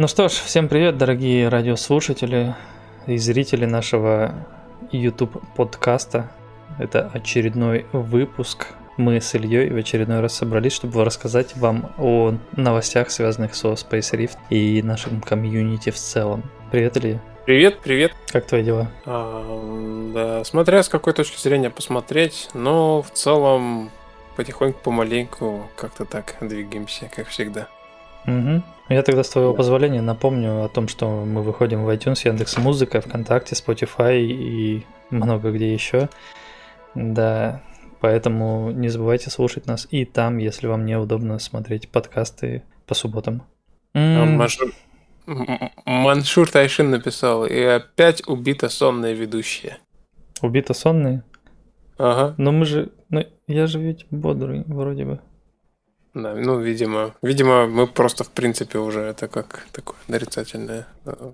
Ну что ж, всем привет, дорогие радиослушатели и зрители нашего YouTube подкаста. Это очередной выпуск. Мы с Ильей в очередной раз собрались, чтобы рассказать вам о новостях, связанных со Space Rift и нашем комьюнити в целом. Привет, Илья. Привет, привет. Как твои дела? А, да, смотря с какой точки зрения посмотреть, но в целом потихоньку, помаленьку как-то так двигаемся, как всегда. Угу. Я тогда, с твоего позволения, напомню о том, что мы выходим в iTunes, Яндекс Музыка, ВКонтакте, Spotify и много где еще. Да, поэтому не забывайте слушать нас и там, если вам неудобно смотреть подкасты по субботам. А Маншур... Маншур Тайшин написал, и опять убита сонная ведущая. Убита сонная? Ага. Но мы же... Ну, я же ведь бодрый, вроде бы. Да, ну, видимо, видимо, мы просто, в принципе, уже это как такое нарицательное,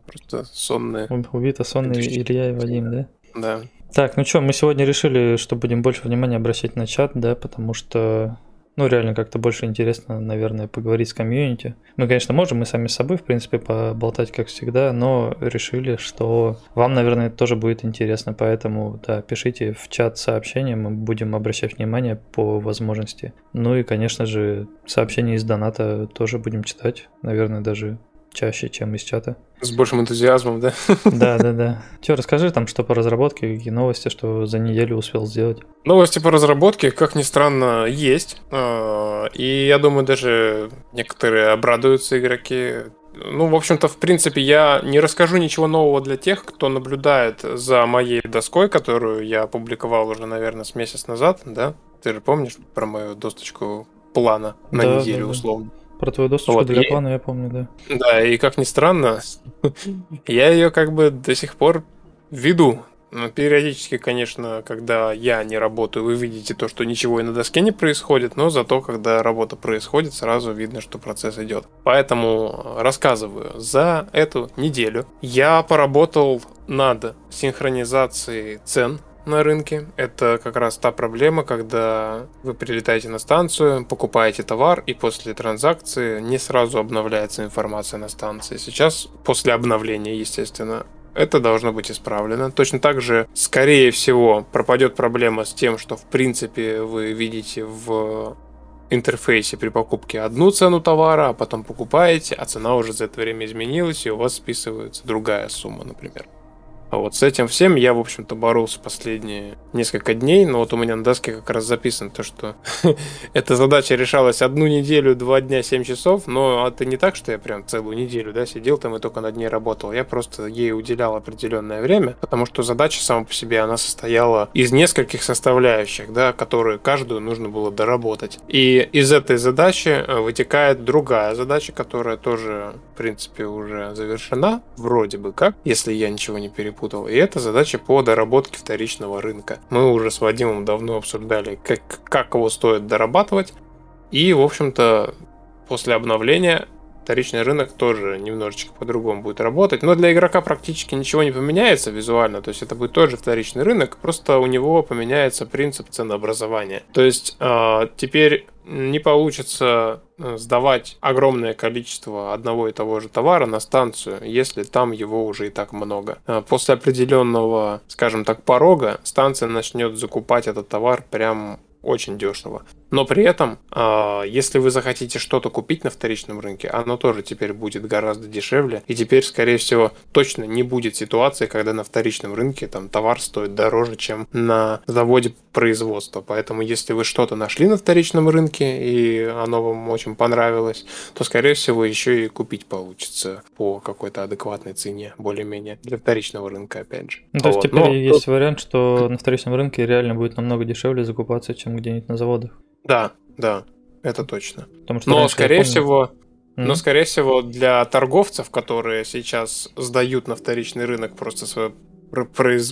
просто сонное. Убито сонный Илья и Вадим, да? Да. Так, ну что, мы сегодня решили, что будем больше внимания обращать на чат, да, потому что ну, реально как-то больше интересно, наверное, поговорить с комьюнити. Мы, конечно, можем мы сами с собой, в принципе, поболтать, как всегда, но решили, что вам, наверное, тоже будет интересно, поэтому, да, пишите в чат сообщения, мы будем обращать внимание по возможности. Ну и, конечно же, сообщения из доната тоже будем читать, наверное, даже чаще, чем из чата. С большим энтузиазмом, да? Да, да, да. Че, расскажи там, что по разработке, какие новости, что за неделю успел сделать. Новости по разработке, как ни странно, есть. А, и я думаю, даже некоторые обрадуются игроки. Ну, в общем-то, в принципе, я не расскажу ничего нового для тех, кто наблюдает за моей доской, которую я опубликовал уже, наверное, с месяц назад, да? Ты же помнишь про мою досточку плана на да, неделю, да, да. Про твою доступку вот, для и... плана я помню, да. Да, и как ни странно, я ее как бы до сих пор веду. Но периодически, конечно, когда я не работаю, вы видите то, что ничего и на доске не происходит, но зато, когда работа происходит, сразу видно, что процесс идет. Поэтому рассказываю. За эту неделю я поработал над синхронизацией цен на рынке. Это как раз та проблема, когда вы прилетаете на станцию, покупаете товар, и после транзакции не сразу обновляется информация на станции. Сейчас, после обновления, естественно, это должно быть исправлено. Точно так же, скорее всего, пропадет проблема с тем, что в принципе вы видите в интерфейсе при покупке одну цену товара, а потом покупаете, а цена уже за это время изменилась, и у вас списывается другая сумма, например. А вот с этим всем я, в общем-то, боролся последние несколько дней, но вот у меня на доске как раз записано то, что эта задача решалась одну неделю, два дня, семь часов, но это не так, что я прям целую неделю, да, сидел там и только над ней работал. Я просто ей уделял определенное время, потому что задача сама по себе, она состояла из нескольких составляющих, да, которые каждую нужно было доработать. И из этой задачи э, вытекает другая задача, которая тоже, в принципе, уже завершена, вроде бы как, если я ничего не перепутал перепутал. И это задача по доработке вторичного рынка. Мы уже с Вадимом давно обсуждали, как, как его стоит дорабатывать. И, в общем-то, после обновления вторичный рынок тоже немножечко по-другому будет работать. Но для игрока практически ничего не поменяется визуально. То есть это будет тот же вторичный рынок, просто у него поменяется принцип ценообразования. То есть э, теперь не получится э, сдавать огромное количество одного и того же товара на станцию, если там его уже и так много. Э, после определенного, скажем так, порога станция начнет закупать этот товар прям очень дешево. Но при этом, а, если вы захотите что-то купить на вторичном рынке, оно тоже теперь будет гораздо дешевле. И теперь, скорее всего, точно не будет ситуации, когда на вторичном рынке там товар стоит дороже, чем на заводе производства. Поэтому, если вы что-то нашли на вторичном рынке и оно вам очень понравилось, то, скорее всего, еще и купить получится по какой-то адекватной цене, более-менее, для вторичного рынка, опять же. Ну, то есть вот. теперь Но есть тут... вариант, что на вторичном рынке реально будет намного дешевле закупаться, чем где-нибудь на заводах. Да, да, это точно. Потому что но, скорее помню... всего, mm-hmm. но, скорее всего, для торговцев, которые сейчас сдают на вторичный рынок просто свое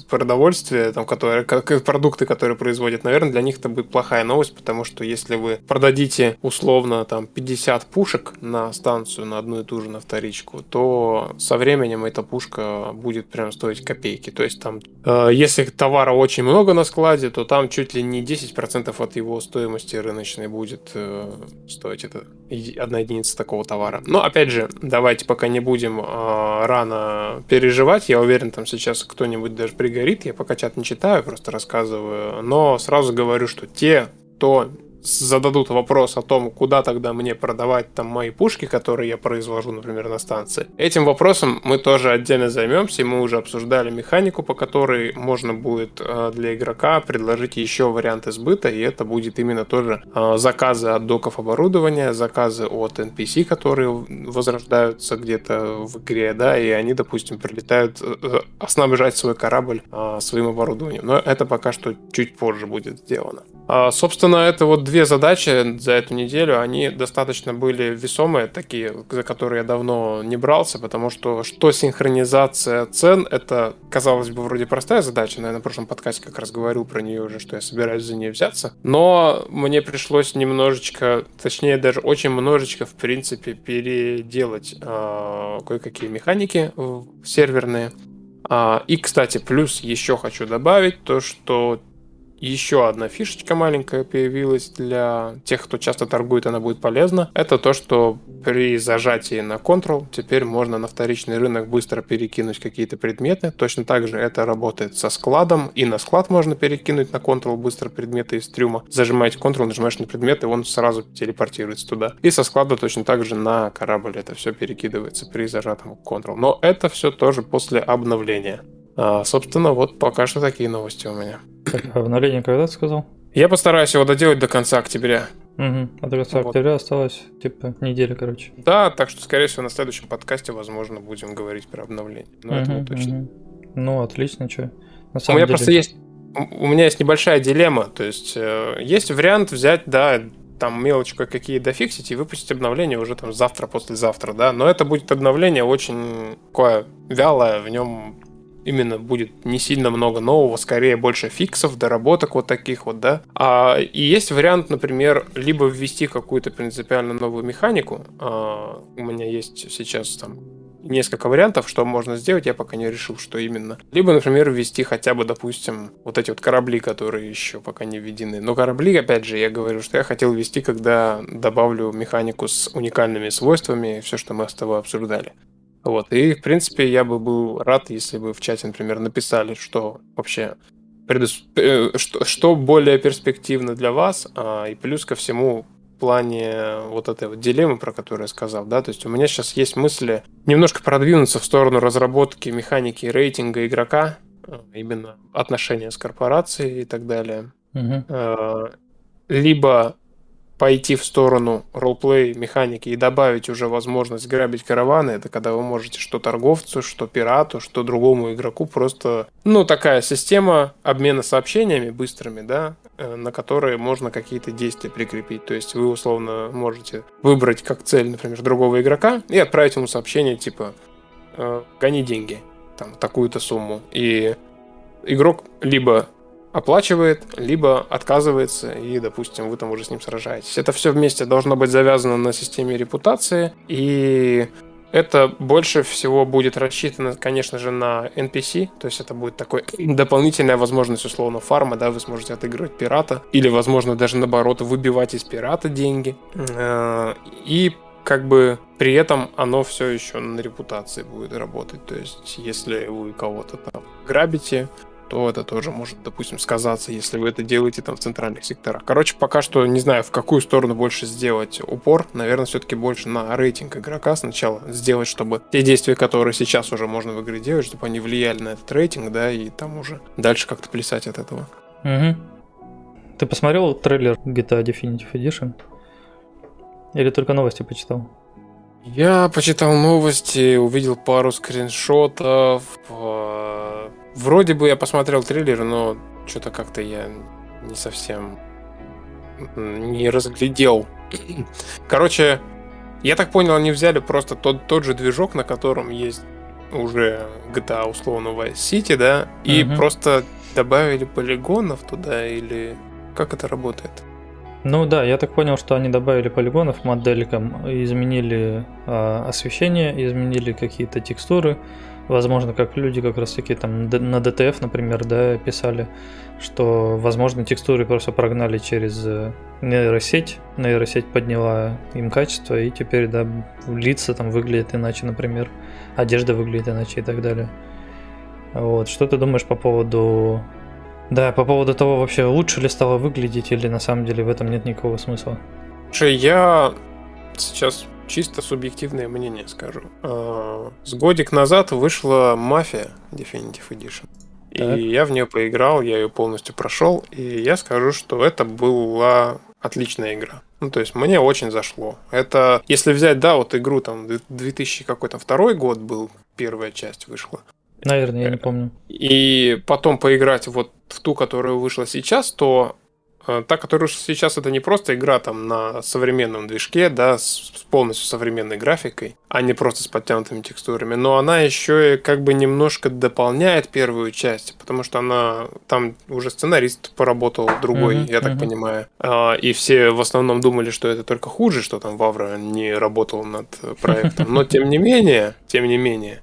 продовольствие, там, которые, как продукты, которые производят, наверное, для них это будет плохая новость, потому что если вы продадите условно там 50 пушек на станцию, на одну и ту же на вторичку, то со временем эта пушка будет прям стоить копейки. То есть там, э, если товара очень много на складе, то там чуть ли не 10% от его стоимости рыночной будет э, стоить это одна единица такого товара. Но опять же, давайте пока не будем э, рано переживать. Я уверен, там сейчас кто-нибудь даже пригорит. Я пока чат не читаю, просто рассказываю. Но сразу говорю, что те, кто зададут вопрос о том, куда тогда мне продавать там мои пушки, которые я произвожу, например, на станции. Этим вопросом мы тоже отдельно займемся, и мы уже обсуждали механику, по которой можно будет э, для игрока предложить еще варианты сбыта, и это будет именно тоже э, заказы от доков оборудования, заказы от NPC, которые возрождаются где-то в игре, да, и они, допустим, прилетают э, снабжать свой корабль своим оборудованием. Но это пока что чуть позже будет сделано. А, собственно, это вот две задачи за эту неделю. Они достаточно были весомые, такие, за которые я давно не брался, потому что что синхронизация цен, это, казалось бы, вроде простая задача. Наверное, в прошлом подкасте как раз говорил про нее уже, что я собираюсь за нее взяться. Но мне пришлось немножечко, точнее даже очень немножечко, в принципе, переделать э, кое-какие механики серверные. А, и, кстати, плюс еще хочу добавить то, что еще одна фишечка маленькая появилась для тех, кто часто торгует, она будет полезна. Это то, что при зажатии на Ctrl теперь можно на вторичный рынок быстро перекинуть какие-то предметы. Точно так же это работает со складом. И на склад можно перекинуть на Ctrl быстро предметы из трюма. Зажимаете Ctrl, нажимаешь на предмет, и он сразу телепортируется туда. И со склада точно так же на корабль это все перекидывается при зажатом Ctrl. Но это все тоже после обновления. А, собственно, вот пока что такие новости у меня. обновление когда ты сказал? Я постараюсь его доделать до конца октября. Угу. А до конца вот. октября осталось, типа, неделя, короче. Да, так что, скорее всего, на следующем подкасте, возможно, будем говорить про обновление. Но угу, это не точно. Угу. Ну, отлично, что. у меня деле... просто есть... У меня есть небольшая дилемма. То есть, э, есть вариант взять, да, там мелочи какие дофиксить и выпустить обновление уже там завтра, послезавтра, да. Но это будет обновление очень такое вялое, в нем именно будет не сильно много нового, скорее больше фиксов, доработок вот таких вот, да. А, и есть вариант, например, либо ввести какую-то принципиально новую механику. А, у меня есть сейчас там несколько вариантов, что можно сделать, я пока не решил, что именно. Либо, например, ввести хотя бы, допустим, вот эти вот корабли, которые еще пока не введены. Но корабли, опять же, я говорю, что я хотел ввести, когда добавлю механику с уникальными свойствами, все, что мы с тобой обсуждали. Вот. И, в принципе, я бы был рад, если бы в чате, например, написали, что вообще предус... Э, что, что более перспективно для вас, а, и плюс ко всему в плане вот этой вот дилеммы, про которую я сказал, да, то есть у меня сейчас есть мысли немножко продвинуться в сторону разработки механики рейтинга игрока, а, именно отношения с корпорацией и так далее. Угу. Либо пойти в сторону ролплей механики и добавить уже возможность грабить караваны, это когда вы можете что торговцу, что пирату, что другому игроку просто, ну, такая система обмена сообщениями быстрыми, да, э, на которые можно какие-то действия прикрепить. То есть вы условно можете выбрать как цель, например, другого игрока и отправить ему сообщение типа «Э, «гони деньги», там, такую-то сумму. И игрок либо оплачивает, либо отказывается, и, допустим, вы там уже с ним сражаетесь. Это все вместе должно быть завязано на системе репутации, и это больше всего будет рассчитано, конечно же, на NPC, то есть это будет такой дополнительная возможность условно фарма, да, вы сможете отыгрывать пирата, или, возможно, даже наоборот, выбивать из пирата деньги. Э, и как бы при этом оно все еще на репутации будет работать. То есть, если вы кого-то там грабите, то это тоже может, допустим, сказаться, если вы это делаете там в центральных секторах. Короче, пока что не знаю, в какую сторону больше сделать упор. Наверное, все-таки больше на рейтинг игрока сначала сделать, чтобы те действия, которые сейчас уже можно в игре делать, чтобы они влияли на этот рейтинг, да, и там уже дальше как-то плясать от этого. Угу. Ты посмотрел трейлер GTA Definitive Edition? Или только новости почитал? Я почитал новости, увидел пару скриншотов, э, Вроде бы я посмотрел трейлер, но что-то как-то я не совсем не разглядел. Короче, я так понял, они взяли просто тот, тот же движок, на котором есть уже GTA условно Vice City, да, и Мгм. просто добавили полигонов туда или как это работает? Ну да, я так понял, что они добавили полигонов моделькам, изменили а, освещение, изменили какие-то текстуры. Возможно, как люди как раз таки там на DTF, например, да, писали, что, возможно, текстуры просто прогнали через э, нейросеть, нейросеть подняла им качество, и теперь, да, лица там выглядят иначе, например, одежда выглядит иначе и так далее. Вот, что ты думаешь по поводу да, по поводу того, вообще лучше ли стало выглядеть, или на самом деле в этом нет никакого смысла. Слушай, я сейчас чисто субъективное мнение скажу. А, С годик назад вышла Мафия Definitive Edition. Так. И я в нее поиграл, я ее полностью прошел, и я скажу, что это была отличная игра. Ну, то есть мне очень зашло. Это, если взять, да, вот игру там 2000 какой-то второй год был, первая часть вышла, Наверное, я не помню. и потом поиграть вот в ту, которая вышла сейчас, то э, та, которая вышла сейчас, это не просто игра там на современном движке, да, с, с полностью современной графикой, а не просто с подтянутыми текстурами, но она еще и как бы немножко дополняет первую часть, потому что она там уже сценарист поработал другой, Мгм, я так мгм. понимаю, А, и все в основном думали, что это только хуже, что там Вавра не работал над э, проектом, но тем не менее, тем не менее,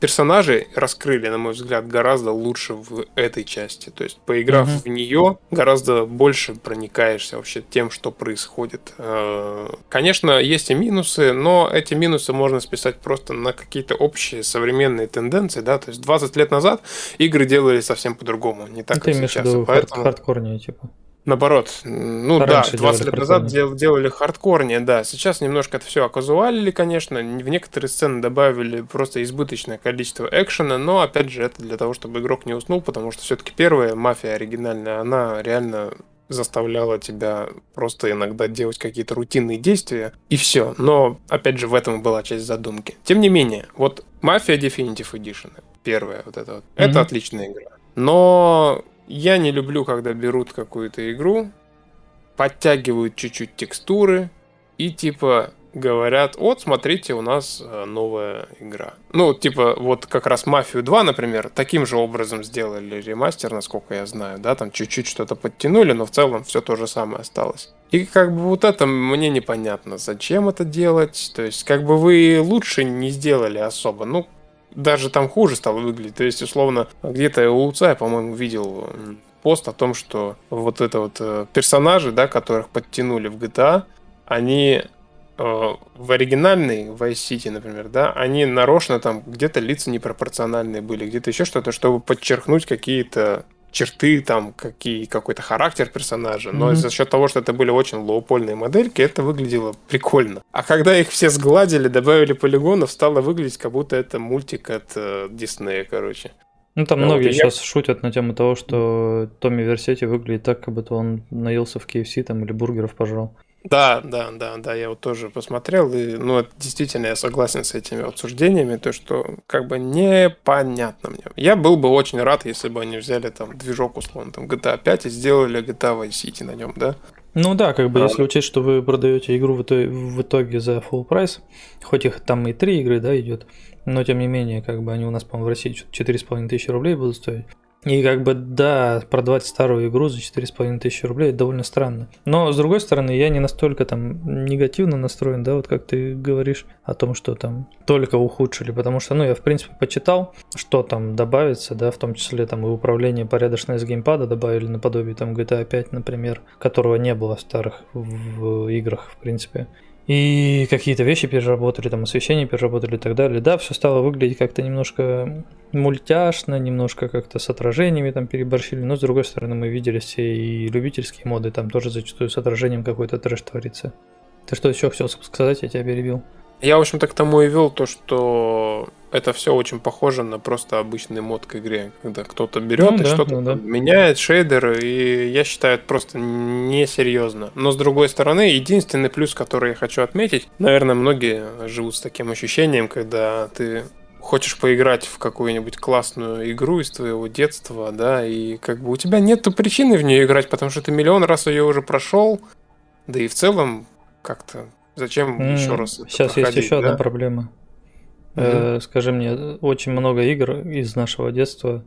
персонажей раскрыли, на мой взгляд, гораздо лучше в этой части. То есть, поиграв Мгм. в нее, гораздо больше проникаешься вообще тем, что происходит. А, Конечно, есть и минусы, но эти минусы можно списать просто на какие-то общие современные тенденции, да. То есть 20 лет назад игры делали совсем по-другому, не так, Ну, ты как сейчас. поэтому- хард- хардкорнее, типа. Наоборот, ну Раньше да, 20 лет назад дел- делали хардкорнее, да. Сейчас немножко это все оказуалили, конечно. В некоторые сцены добавили просто избыточное количество экшена, но опять же это для того, чтобы игрок не уснул, потому что все-таки первая мафия оригинальная, она реально заставляла тебя просто иногда делать какие-то рутинные действия, и все. Но, опять же, в этом была часть задумки. Тем не менее, вот Мафия Definitive Edition, первая вот эта вот, Мгм. это отличная игра. Но я не люблю, когда берут какую-то игру, подтягивают чуть-чуть текстуры и типа говорят, вот смотрите, у нас э, новая игра. Ну, типа, вот как раз Мафию 2, например, таким же образом сделали ремастер, насколько я знаю, да, там чуть-чуть что-то подтянули, но в целом все то же самое осталось. И как бы вот это мне непонятно, зачем это делать, то есть как бы вы лучше не сделали особо, ну, даже там хуже стало выглядеть. То есть, условно, где-то у Луца я, по-моему, видел пост о том, что вот это вот э, персонажи, да, которых подтянули в GTA, они э, в оригинальной Vice City, например, да, они нарочно там где-то лица непропорциональные были, где-то еще что-то, чтобы подчеркнуть какие-то черты, там, какие, какой-то характер персонажа. Но Мгм. за счет того, что это были очень лоупольные модельки, это выглядело прикольно. А когда их все сгладили, добавили полигонов, стало выглядеть, как будто это мультик от э, Диснея, короче. Ну, там Да, многие вот я- сейчас шутят на тему того, что Томми Версети выглядит так, как будто он наелся в KFC там или бургеров пожрал. Да, да, да, да, я вот тоже посмотрел, и, ну, это действительно, я согласен с этими вот суждениями, то, что как бы непонятно мне. Я был бы очень рад, если бы они взяли там движок, условно, там GTA 5 и сделали GTA Vice City на нем, да? Ну да, как бы А. если учесть, что вы продаете игру в итоге, в итоге за full прайс, хоть их там и три игры, да, идет, но тем не менее, как бы они у нас, по-моему, в России что-то 4,5 тысячи рублей будут стоить. И как бы, да, продавать старую игру за 4,5 тысячи рублей довольно странно. Но, с другой стороны, я не настолько там негативно настроен, да, вот как ты говоришь о том, что там только ухудшили, потому что, ну, я, в принципе, почитал, что там добавится, да, в том числе там и управление порядочное с геймпада добавили наподобие там GTA 5, например, которого не было в старых в играх, в принципе. И какие-то вещи переработали, там освещение переработали и так далее. Да, все стало выглядеть как-то немножко мультяшно, немножко как-то с отражениями там переборщили, но с другой стороны мы видели все и любительские моды, там тоже зачастую с отражением какой-то трэш творится. Ты что еще хотел сказать, я тебя перебил? Я, в общем-то, к тому и вел то, что это все очень похоже на просто обычный мод к игре, когда кто-то берет Ну и да, что-то ну да. меняет шейдеры, и я считаю это просто несерьезно. Но с другой стороны, единственный плюс, который я хочу отметить, наверное, многие живут с таким ощущением, когда ты хочешь поиграть в какую-нибудь классную игру из твоего детства, да, и как бы у тебя нет причины в нее играть, потому что ты миллион раз ее уже прошел, да и в целом как-то зачем еще раз Сейчас есть еще одна да? проблема. Э, скажи мне, очень много игр из нашего детства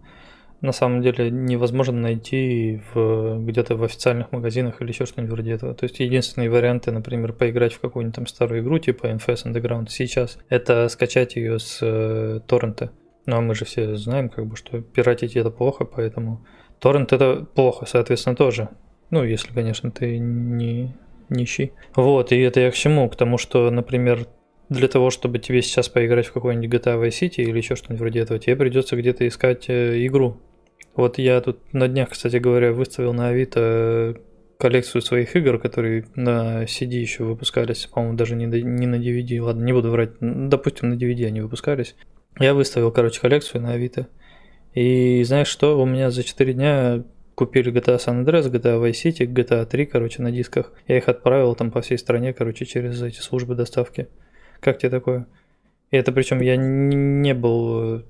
на самом деле невозможно найти в, где-то в официальных магазинах или еще что-нибудь вроде этого. То есть единственные варианты, например, поиграть в какую-нибудь там старую игру типа NFS Underground сейчас, это скачать ее с э, торрента. Ну а мы же все знаем, как бы, что пиратить это плохо, поэтому торрент это плохо, соответственно, тоже. Ну, если, конечно, ты не нищий. Вот, и это я к чему? К тому, что, например, для того, чтобы тебе сейчас поиграть в какой-нибудь GTA Vice City или еще что-нибудь вроде этого, тебе придется где-то искать э, игру. Вот я тут на днях, кстати говоря, выставил на Авито коллекцию своих игр, которые на CD еще выпускались, по-моему, даже не, не на DVD, ладно, не буду врать, допустим, на DVD они выпускались. Я выставил, короче, коллекцию на Авито. И знаешь что, у меня за 4 дня купили GTA San Andreas, GTA Vice City, GTA 3, короче, на дисках. Я их отправил там по всей стране, короче, через эти службы доставки. Как тебе такое? И это причем я не был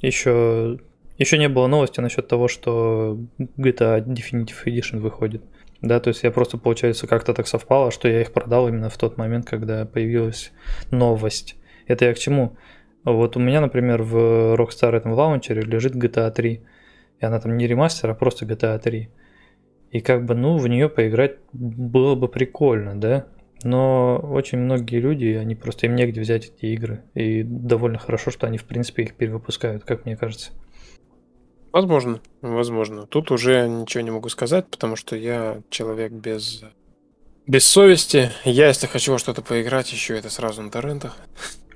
еще еще не было новости насчет того, что GTA Definitive Edition выходит. Да, то есть я просто, получается, как-то так совпало, что я их продал именно в тот момент, когда появилась новость. Это я к чему? Вот у меня, например, в Rockstar этом лаунчере лежит GTA 3. И она там не ремастер, а просто GTA 3. И как бы, ну, в нее поиграть было бы прикольно, да? Но очень многие люди, они просто им негде взять эти игры. И довольно хорошо, что они, в принципе, их перевыпускают, как мне кажется. Возможно, возможно. Тут уже ничего не могу сказать, потому что я человек без, без совести. Я, если хочу во что-то поиграть, еще это сразу на торрентах.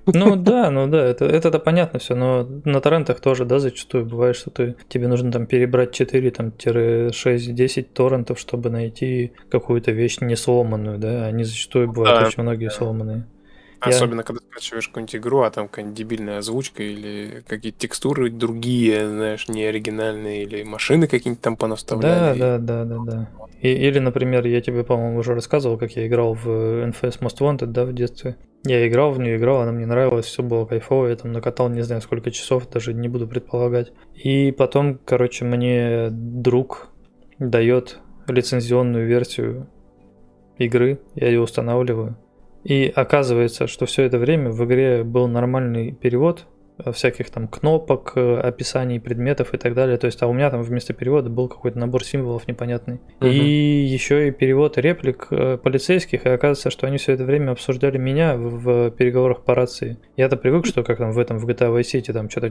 Ну да, ну да, это, это, понятно все, но на торрентах тоже, да, зачастую бывает, что ты, тебе нужно там перебрать 4, там, 6, 10 торрентов, чтобы найти какую-то вещь не сломанную, да, они зачастую бывают да, очень многие да. сломанные. Особенно, я... когда скачиваешь какую-нибудь игру, а там какая-нибудь дебильная озвучка или какие-то текстуры другие, знаешь, не оригинальные, или машины какие-нибудь там понаставляли. Да, да, да, да, да. И, или, например, я тебе, по-моему, уже рассказывал, как я играл в NFS Most Wanted, да, в детстве. Я играл в нее, играл, она мне нравилась, все было кайфово, я там накатал не знаю сколько часов, даже не буду предполагать. И потом, короче, мне друг дает лицензионную версию игры, я ее устанавливаю. И оказывается, что все это время в игре был нормальный перевод, всяких там кнопок, э, описаний предметов и так далее. То есть, а у меня там вместо перевода был какой-то набор символов непонятный. Угу. И еще и перевод реплик э, полицейских, и оказывается, что они все это время обсуждали меня в, в переговорах по рации. Я-то привык, что как там в этом в GTA Vice City там что-то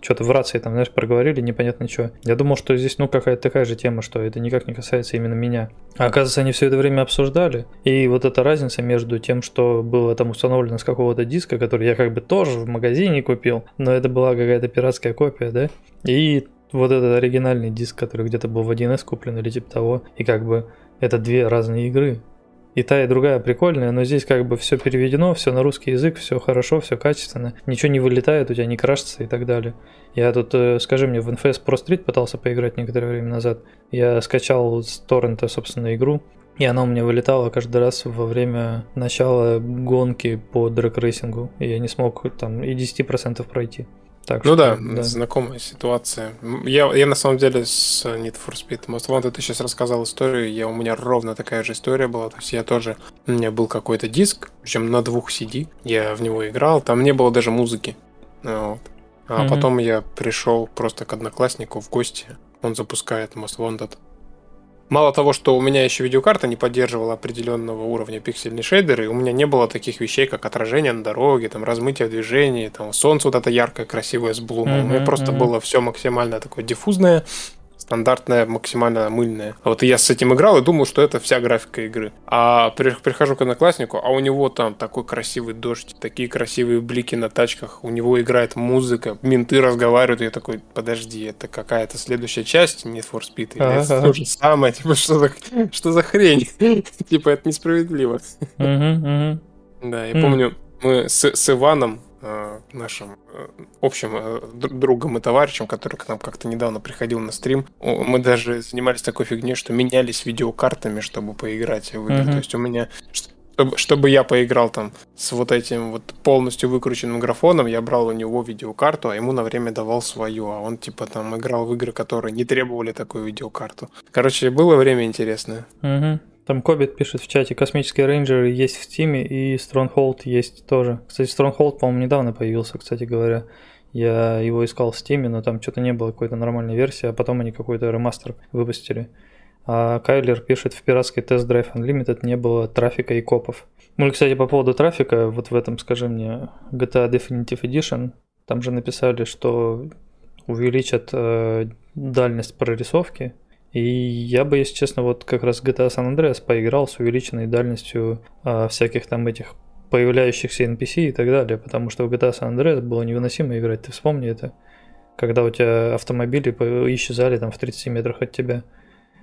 что-то в рации там, знаешь, проговорили непонятно что. Я думал, что здесь, ну, какая-то такая же тема, что это никак не касается именно меня. А оказывается, они все это время обсуждали. И вот эта разница между тем, что было там установлено с какого-то диска, который я как бы тоже в магазине купил, но это была какая-то пиратская копия, да? И вот этот оригинальный диск, который где-то был в 1С куплен или типа того, и как бы это две разные игры. И та, и другая прикольная, но здесь как бы все переведено, все на русский язык, все хорошо, все качественно, ничего не вылетает, у тебя не крашится и так далее. Я тут, э, скажи мне, в NFS Pro Street пытался поиграть некоторое время назад. Я скачал с торрента, собственно, игру, и она у меня вылетала каждый раз во время начала гонки по дрэг-рейсингу. И я не смог там и 10% пройти. Так ну что, да, да, знакомая ситуация. Я, я на самом деле с Need for Speed Most Wanted ты сейчас рассказал историю, я, у меня ровно такая же история была. То есть я тоже, у меня был какой-то диск, причем на двух CD, я в него играл, там не было даже музыки. Вот. А mm-hmm. потом я пришел просто к однокласснику в гости, он запускает Most Wanted Мало того, что у меня еще видеокарта не поддерживала определенного уровня пиксельный шейдер, и у меня не было таких вещей, как отражение на дороге, там, размытие в движении, там, солнце вот это яркое, красивое с блумом. Mm-hmm, у меня просто mm-hmm. было все максимально такое диффузное, стандартная, максимально мыльная. А вот я с этим играл и думал, что это вся графика игры. А прихожу к однокласснику, а у него там такой красивый дождь, такие красивые блики на тачках, у него играет музыка, менты разговаривают, и я такой, подожди, это какая-то следующая часть Need for Speed, или это то же самое, типа, что за, что за хрень? Типа, это несправедливо. Да, я помню, мы с, с Иваном Э, нашим э, общим э, другом и товарищем, который к нам как-то недавно приходил на стрим. Мы даже занимались такой фигней, что менялись видеокартами, чтобы поиграть в игры. Mm-hmm. То есть у меня чтобы, чтобы я поиграл там с вот этим вот полностью выкрученным графоном, я брал у него видеокарту, а ему на время давал свою, а он типа там играл в игры, которые не требовали такую видеокарту. Короче, было время интересное. Угу. Там Кобит пишет в чате, космические рейнджеры есть в Стиме и Stronghold есть тоже. Кстати, Stronghold, по-моему, недавно появился, кстати говоря. Я его искал в Стиме, но там что-то не было какой-то нормальной версии, а потом они какой-то ремастер выпустили. А Кайлер пишет, в пиратской Test Drive Unlimited не было трафика и копов. Ну и, кстати, по поводу трафика, вот в этом, скажи мне, GTA Definitive Edition, там же написали, что увеличат э, дальность прорисовки и я бы, если честно, вот как раз GTA San Andreas поиграл с увеличенной дальностью а, всяких там этих появляющихся NPC и так далее, потому что в GTA San Andreas было невыносимо играть, ты вспомни это, когда у тебя автомобили исчезали там в 30 метрах от тебя.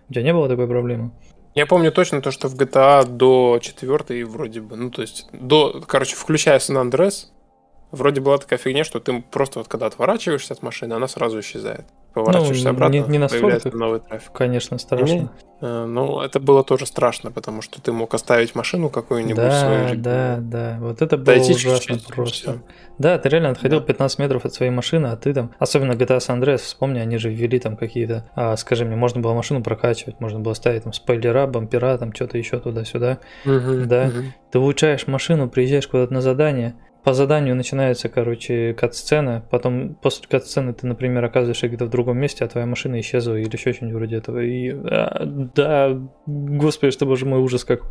У тебя не было такой проблемы? Я помню точно то, что в GTA до 4 вроде бы, ну то есть до, короче, включая San Andreas, вроде была такая фигня, что ты просто вот когда отворачиваешься от машины, она сразу исчезает поворачиваешься ну, обратно, не, не настолько, новый трафик. Конечно, страшно. Э, ну, это было тоже страшно, потому что ты мог оставить машину какую-нибудь да, свою. Да, да, вот это было Дойти ужасно просто. Все. Да, ты реально отходил да. 15 метров от своей машины, а ты там, особенно GTA San Andreas, вспомни, они же ввели там какие-то, а, скажи мне, можно было машину прокачивать, можно было ставить там спойлера, бампера, там что-то еще туда-сюда, угу, да. Угу. Ты улучшаешь машину, приезжаешь куда-то на задание, по заданию начинается, короче, кат-сцена, потом после кат-сцены ты, например, оказываешься где-то в другом месте, а твоя машина исчезла или еще что-нибудь вроде этого. И а, да, господи, что боже мой, ужас какой.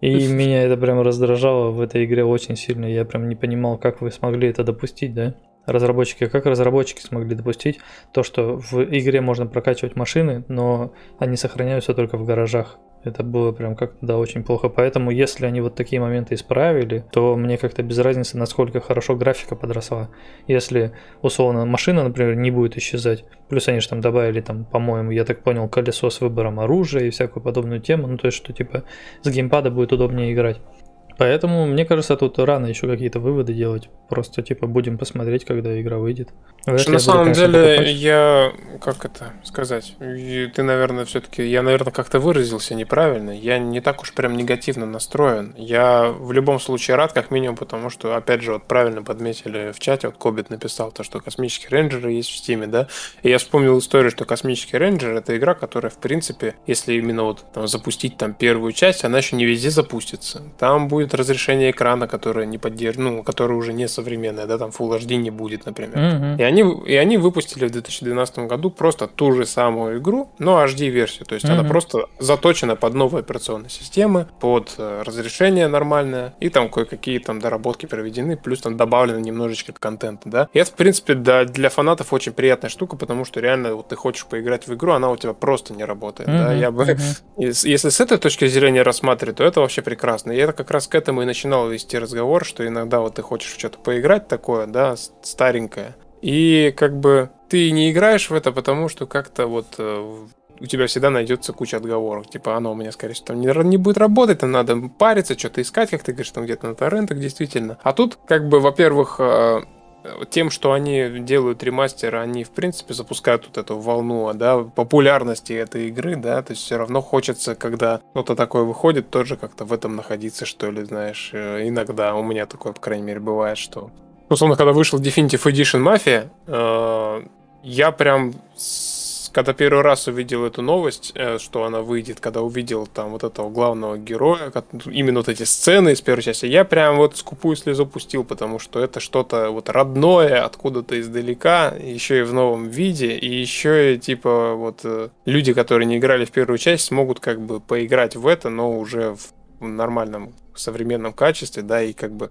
И меня это прям раздражало в этой игре очень сильно. Я прям не понимал, как вы смогли это допустить, да? Разработчики, как разработчики смогли допустить то, что в игре можно прокачивать машины, но они сохраняются только в гаражах. Это было прям как-то, да, очень плохо. Поэтому, если они вот такие моменты исправили, то мне как-то без разницы, насколько хорошо графика подросла. Если, условно, машина, например, не будет исчезать, плюс они же там добавили, там, по-моему, я так понял, колесо с выбором оружия и всякую подобную тему, ну, то есть, что, типа, с геймпада будет удобнее играть. Поэтому, мне кажется, тут рано еще какие-то выводы делать. Просто, типа, будем посмотреть, когда игра выйдет. Вряд на самом буду, деле, покупать. я, как это сказать, ты, наверное, все-таки, я, наверное, как-то выразился неправильно. Я не так уж прям негативно настроен. Я в любом случае рад, как минимум, потому что, опять же, вот правильно подметили в чате, вот Кобит написал то, что космические рейнджеры есть в Стиме, да. И я вспомнил историю, что космический рейнджер это игра, которая, в принципе, если именно вот там, запустить там первую часть, она еще не везде запустится. Там будет разрешение экрана, которое не поддерживает, ну, которое уже не современное, да, там Full HD не будет, например. Mm-hmm. И они они, и они выпустили в 2012 году просто ту же самую игру, но HD-версию. То есть mm-hmm. она просто заточена под новые операционные системы, под э, разрешение нормальное, и там кое-какие там доработки проведены, плюс там добавлено немножечко контента, да. И это, в принципе, да, для фанатов очень приятная штука, потому что реально вот ты хочешь поиграть в игру, она у тебя просто не работает, mm-hmm. да. Я бы, mm-hmm. если с этой точки зрения рассматривать, то это вообще прекрасно. И это как раз к этому и начинал вести разговор, что иногда вот ты хочешь что-то поиграть такое, да, старенькое, и как бы ты не играешь в это, потому что как-то вот э, у тебя всегда найдется куча отговорок. Типа, оно у меня, скорее всего, там не, не будет работать, там надо париться, что-то искать, как ты говоришь, там где-то на торрентах, действительно. А тут, как бы, во-первых, э, тем, что они делают ремастер, они, в принципе, запускают вот эту волну, да, популярности этой игры, да, то есть все равно хочется, когда что-то такое выходит, тоже как-то в этом находиться, что ли, знаешь, э, иногда у меня такое, по крайней мере, бывает, что условно, когда вышел Definitive Edition Mafia, э, я прям, когда первый раз увидел эту новость, э, что она выйдет, когда увидел там вот этого главного героя, именно вот эти сцены из первой части, я прям вот скупую слезу пустил, потому что это что-то вот родное, откуда-то издалека, еще и в новом виде, и еще и типа вот э, люди, которые не играли в первую часть, смогут как бы поиграть в это, но уже в нормальном современном качестве, да, и как бы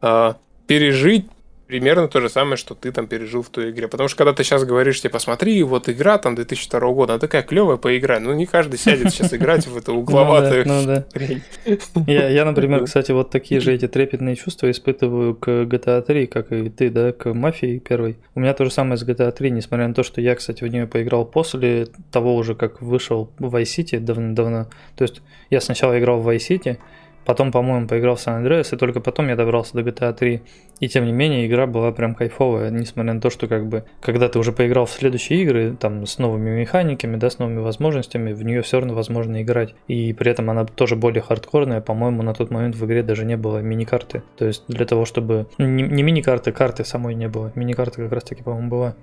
а, пережить примерно то же самое, что ты там пережил в той игре. Потому что когда ты сейчас говоришь, типа, смотри, вот игра там 2002 года, она такая клевая поиграй. Ну, не каждый сядет сейчас играть в эту угловатую ну, да, ну, да. Я, я, например, кстати, вот такие же эти трепетные чувства испытываю к GTA 3, как и ты, да, к Мафии первой. У меня то же самое с GTA 3, несмотря на то, что я, кстати, в нее поиграл после того уже, как вышел в Vice City давно-давно. То есть я сначала играл в Vice City, Потом, по-моему, поиграл в San Andreas, и только потом я добрался до GTA 3. И тем не менее, игра была прям кайфовая, несмотря на то, что как бы, когда ты уже поиграл в следующие игры, там, с новыми механиками, да, с новыми возможностями, в нее все равно возможно играть. И при этом она тоже более хардкорная, по-моему, на тот момент в игре даже не было мини-карты. То есть для того, чтобы... Не, не мини-карты, карты самой не было. Мини-карта как раз таки, по-моему, была.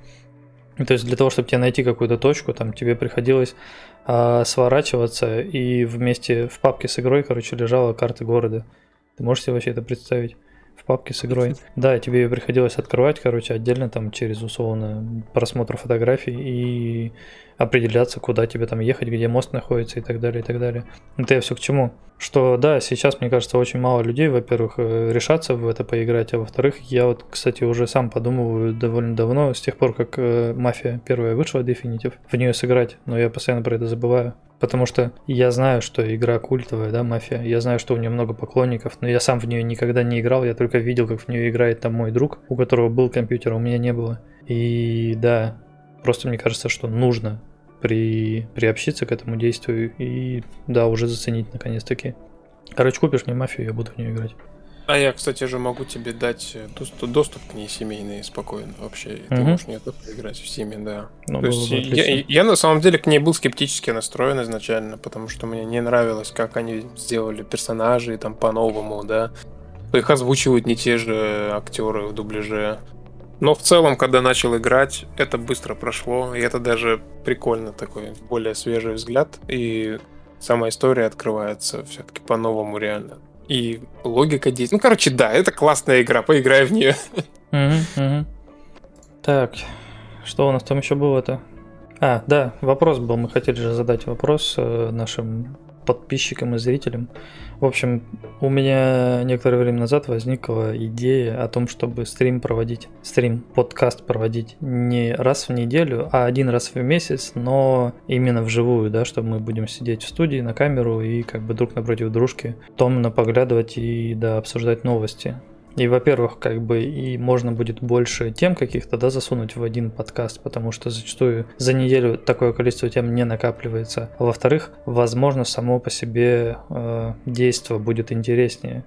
То есть для того, чтобы тебе найти какую-то точку, там тебе приходилось а, сворачиваться, и вместе в папке с игрой, короче, лежала карта города. Ты можешь себе вообще это представить? В папке с игрой. Да, тебе ее приходилось открывать, короче, отдельно там через условно просмотр фотографий и определяться, куда тебе там ехать, где мост находится и так далее, и так далее. Это я все к чему? Что да, сейчас, мне кажется, очень мало людей, во-первых, э, решаться в это поиграть, а во-вторых, я вот, кстати, уже сам подумываю довольно давно, с тех пор, как э, Мафия первая вышла, Definitive, в нее сыграть, но я постоянно про это забываю. Потому что я знаю, что игра культовая, да, мафия. Я знаю, что у нее много поклонников, но я сам в нее никогда не играл. Я только видел, как в нее играет там мой друг, у которого был компьютер, а у меня не было. И да, Просто мне кажется, что нужно при, приобщиться к этому действию и, да, уже заценить наконец-таки. Короче, купишь мне мафию, я буду в нее играть. А я, кстати же, могу тебе дать э, доступ, доступ к ней семейный спокойно вообще. Угу. Ты можешь мне только играть в Steam, да. Ну, То есть я, я на самом деле к ней был скептически настроен изначально, потому что мне не нравилось, как они сделали персонажей там по-новому, да. Их озвучивают не те же актеры в дубляже. Но в целом, когда начал играть, это быстро прошло, и это даже прикольно такой, более свежий взгляд, и сама история открывается все-таки по-новому реально. И логика действий. Ну, короче, да, это классная игра, поиграй в нее. Так, что у нас там еще было-то? А, да, вопрос был, мы хотели же задать вопрос э, нашим подписчикам и зрителям. В общем, у меня некоторое время назад возникла идея о том, чтобы стрим проводить, стрим, подкаст проводить не раз в неделю, а один раз в месяц, но именно вживую, да, чтобы мы будем сидеть в студии на камеру и как бы друг напротив дружки томно поглядывать и да, обсуждать новости. И, во-первых, как бы и можно будет больше тем каких-то, да, засунуть в один подкаст, потому что зачастую за неделю такое количество тем не накапливается. Во-вторых, возможно, само по себе э, действие будет интереснее.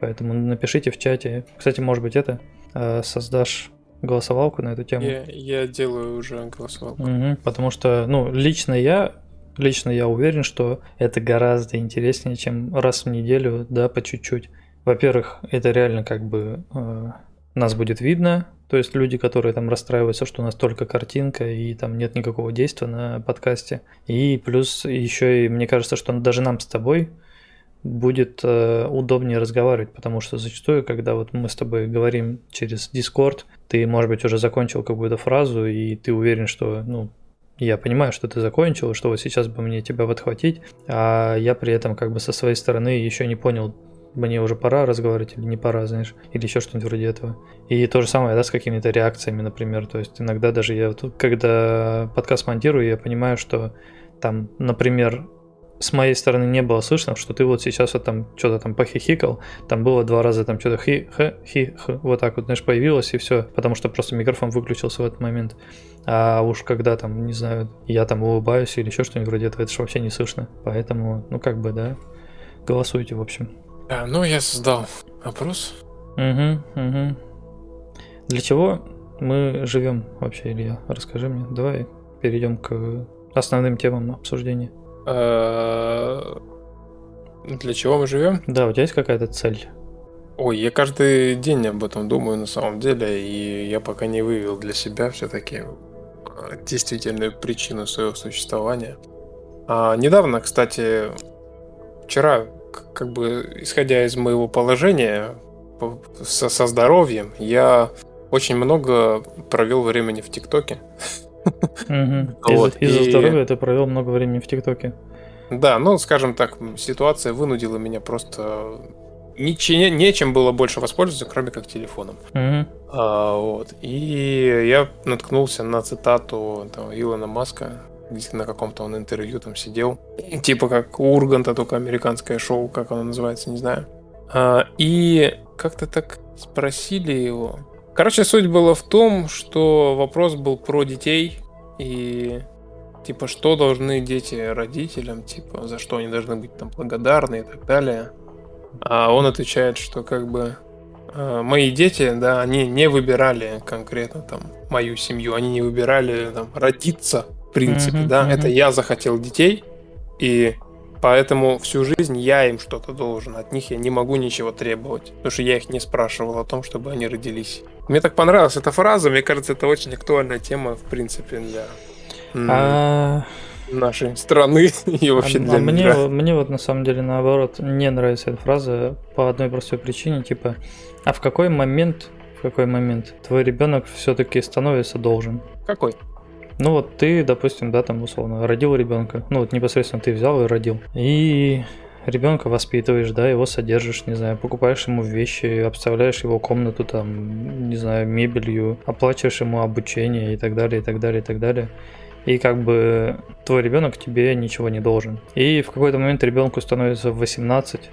Поэтому напишите в чате. Кстати, может быть, это э, создашь голосовалку на эту тему. Я, я делаю уже голосовалку. Угу, потому что, ну, лично я Лично я уверен, что это гораздо интереснее, чем раз в неделю, да, по чуть-чуть. Во-первых, это реально как бы э, нас будет видно, то есть люди, которые там расстраиваются, что у нас только картинка и там нет никакого действия на подкасте. И плюс еще и мне кажется, что даже нам с тобой будет э, удобнее разговаривать, потому что зачастую, когда вот мы с тобой говорим через Discord, ты, может быть, уже закончил какую-то фразу, и ты уверен, что, ну, я понимаю, что ты закончил, что вот сейчас бы мне тебя подхватить, а я при этом как бы со своей стороны еще не понял, мне уже пора разговаривать или не пора, знаешь, или еще что-нибудь вроде этого. И то же самое, да, с какими-то реакциями, например. То есть иногда даже я, когда подкаст монтирую, я понимаю, что там, например, с моей стороны не было слышно, что ты вот сейчас вот там что-то там похихикал, там было два раза там что-то хи, х, хи, х, вот так вот, знаешь, появилось и все, потому что просто микрофон выключился в этот момент. А уж когда там, не знаю, я там улыбаюсь или еще что-нибудь вроде этого, это же вообще не слышно. Поэтому, ну как бы, да, голосуйте, в общем. А, ну я создал опрос. Угу, угу. Для чего мы живем вообще, Илья? Расскажи мне. Давай перейдем к основным темам обсуждения. А, для чего мы живем? Да, у тебя есть какая-то цель? Ой, я каждый день об этом думаю на самом деле, и я пока не вывел для себя все-таки а, действительную причину своего существования. А, недавно, кстати, вчера как бы исходя из моего положения со, со здоровьем, я очень много провел времени в ТикТоке. Из-за здоровья ты провел много времени в ТикТоке. Да, ну, скажем так, ситуация вынудила меня просто ничем, нечем было больше воспользоваться, кроме как телефоном. А, вот. И я наткнулся на цитату там, Илона Маска, на каком-то он интервью там сидел. Типа как Урганта, только американское шоу, как оно называется, не знаю. А, и как-то так спросили его. Короче, суть была в том, что вопрос был про детей и типа что должны дети родителям, типа за что они должны быть там благодарны и так далее. А он отвечает, что как бы э, мои дети, да, они не выбирали конкретно там мою семью, они не выбирали там родиться принципе, mm-hmm, да, mm-hmm. это я захотел детей, и поэтому всю жизнь я им что-то должен, от них я не могу ничего требовать, потому что я их не спрашивал о том, чтобы они родились. Мне так понравилась эта фраза, мне кажется, это очень актуальная тема, в принципе, для а... нашей страны и вообще а, для а мне, мне вот на самом деле наоборот не нравится эта фраза по одной простой причине, типа, а в какой момент, в какой момент твой ребенок все-таки становится должен? Какой? Ну вот ты, допустим, да, там условно родил ребенка, ну вот непосредственно ты взял и родил. И ребенка воспитываешь, да, его содержишь, не знаю, покупаешь ему вещи, обставляешь его комнату там, не знаю, мебелью, оплачиваешь ему обучение и так далее, и так далее, и так далее. И как бы твой ребенок тебе ничего не должен. И в какой-то момент ребенку становится 18,